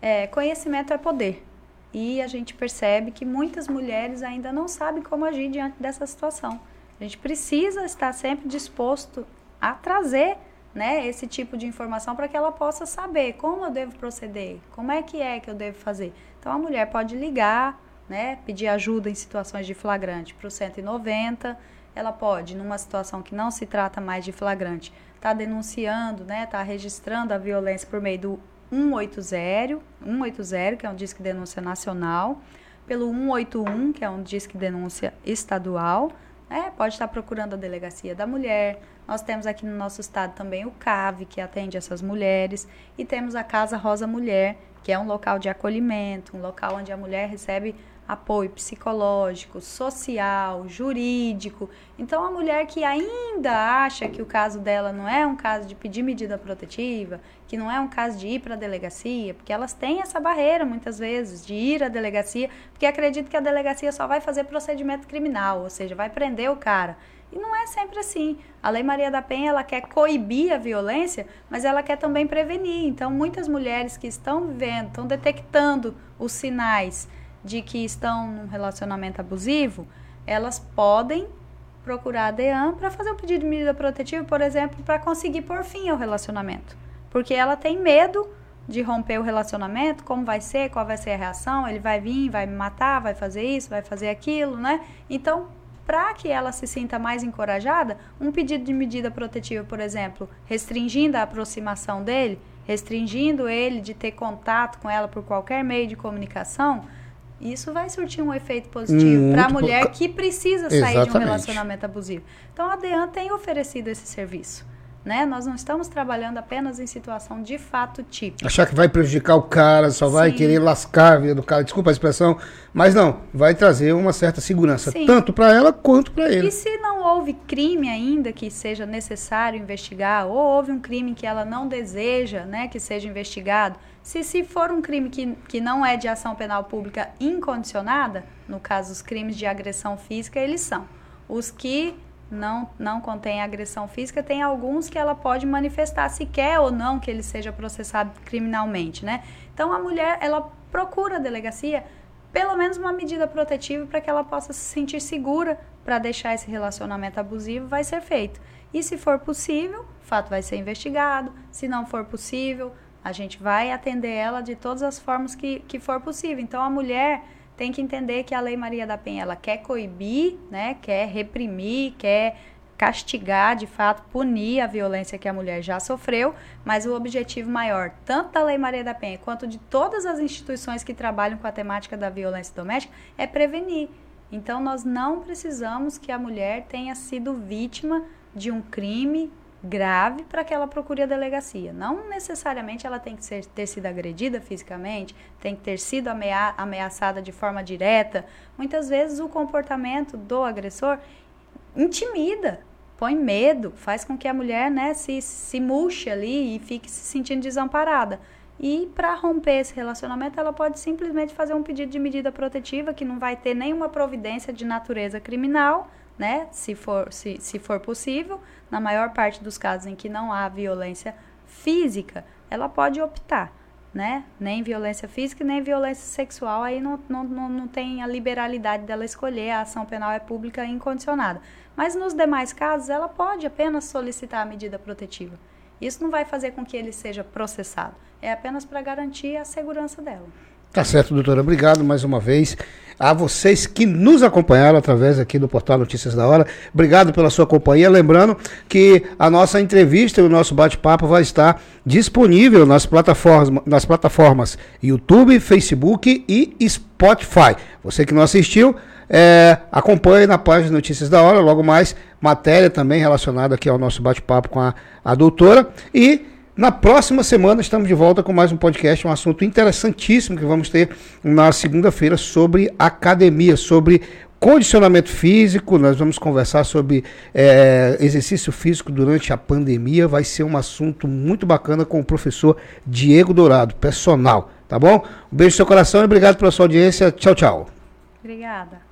é, conhecimento é poder. E a gente percebe que muitas mulheres ainda não sabem como agir diante dessa situação. A gente precisa estar sempre disposto a trazer né, esse tipo de informação para que ela possa saber como eu devo proceder, como é que é que eu devo fazer. Então a mulher pode ligar, né, pedir ajuda em situações de flagrante para o 190. Ela pode, numa situação que não se trata mais de flagrante, tá denunciando, né, tá registrando a violência por meio do 180, 180, que é um disque denúncia nacional, pelo 181, que é um disque denúncia estadual, é, pode estar procurando a delegacia da mulher. Nós temos aqui no nosso estado também o CAV, que atende essas mulheres, e temos a Casa Rosa Mulher, que é um local de acolhimento, um local onde a mulher recebe apoio psicológico, social, jurídico. Então, a mulher que ainda acha que o caso dela não é um caso de pedir medida protetiva, que não é um caso de ir para a delegacia, porque elas têm essa barreira muitas vezes de ir à delegacia, porque acreditam que a delegacia só vai fazer procedimento criminal, ou seja, vai prender o cara. E não é sempre assim. A Lei Maria da Penha, ela quer coibir a violência, mas ela quer também prevenir. Então, muitas mulheres que estão vivendo, estão detectando os sinais de que estão num relacionamento abusivo, elas podem procurar a DEAN para fazer um pedido de medida protetiva, por exemplo, para conseguir pôr fim ao relacionamento. Porque ela tem medo de romper o relacionamento, como vai ser, qual vai ser a reação, ele vai vir, vai me matar, vai fazer isso, vai fazer aquilo, né? Então, para que ela se sinta mais encorajada, um pedido de medida protetiva, por exemplo, restringindo a aproximação dele, restringindo ele de ter contato com ela por qualquer meio de comunicação, isso vai surtir um efeito positivo para a mulher que precisa sair Exatamente. de um relacionamento abusivo. Então a DEAN tem oferecido esse serviço. Né? Nós não estamos trabalhando apenas em situação de fato típica. Achar que vai prejudicar o cara, só vai Sim. querer lascar a vida do cara, desculpa a expressão, mas não, vai trazer uma certa segurança, Sim. tanto para ela quanto para ele. E se não houve crime ainda que seja necessário investigar, ou houve um crime que ela não deseja né, que seja investigado, se, se for um crime que, que não é de ação penal pública incondicionada, no caso os crimes de agressão física, eles são. Os que não, não contêm agressão física, tem alguns que ela pode manifestar se quer ou não que ele seja processado criminalmente, né? Então a mulher, ela procura a delegacia pelo menos uma medida protetiva para que ela possa se sentir segura para deixar esse relacionamento abusivo vai ser feito. E se for possível, o fato vai ser investigado. Se não for possível, a gente vai atender ela de todas as formas que, que for possível. Então a mulher tem que entender que a Lei Maria da Penha ela quer coibir, né, quer reprimir, quer castigar, de fato, punir a violência que a mulher já sofreu, mas o objetivo maior, tanto da Lei Maria da Penha quanto de todas as instituições que trabalham com a temática da violência doméstica, é prevenir. Então, nós não precisamos que a mulher tenha sido vítima de um crime grave para que ela procure a delegacia. Não necessariamente ela tem que ser, ter sido agredida fisicamente, tem que ter sido amea ameaçada de forma direta. Muitas vezes o comportamento do agressor intimida, põe medo, faz com que a mulher né, se, se murche ali e fique se sentindo desamparada. E para romper esse relacionamento, ela pode simplesmente fazer um pedido de medida protetiva que não vai ter nenhuma providência de natureza criminal, né? Se for, se, se for possível, na maior parte dos casos em que não há violência física, ela pode optar, né? Nem violência física nem violência sexual, aí não, não, não, não tem a liberalidade dela escolher, a ação penal é pública e incondicionada. Mas nos demais casos, ela pode apenas solicitar a medida protetiva. Isso não vai fazer com que ele seja processado. É apenas para garantir a segurança dela. Tá certo, doutora. Obrigado mais uma vez a vocês que nos acompanharam através aqui do portal Notícias da Hora. Obrigado pela sua companhia. Lembrando que a nossa entrevista e o nosso bate-papo vai estar disponível nas plataformas, nas plataformas YouTube, Facebook e Spotify. Você que não assistiu, é, acompanhe na página Notícias da Hora, logo mais matéria também relacionada aqui ao nosso bate-papo com a, a doutora. E na próxima semana estamos de volta com mais um podcast, um assunto interessantíssimo que vamos ter na segunda-feira sobre academia, sobre condicionamento físico. Nós vamos conversar sobre é, exercício físico durante a pandemia. Vai ser um assunto muito bacana com o professor Diego Dourado, personal. Tá bom? Um beijo no seu coração e obrigado pela sua audiência. Tchau, tchau. Obrigada.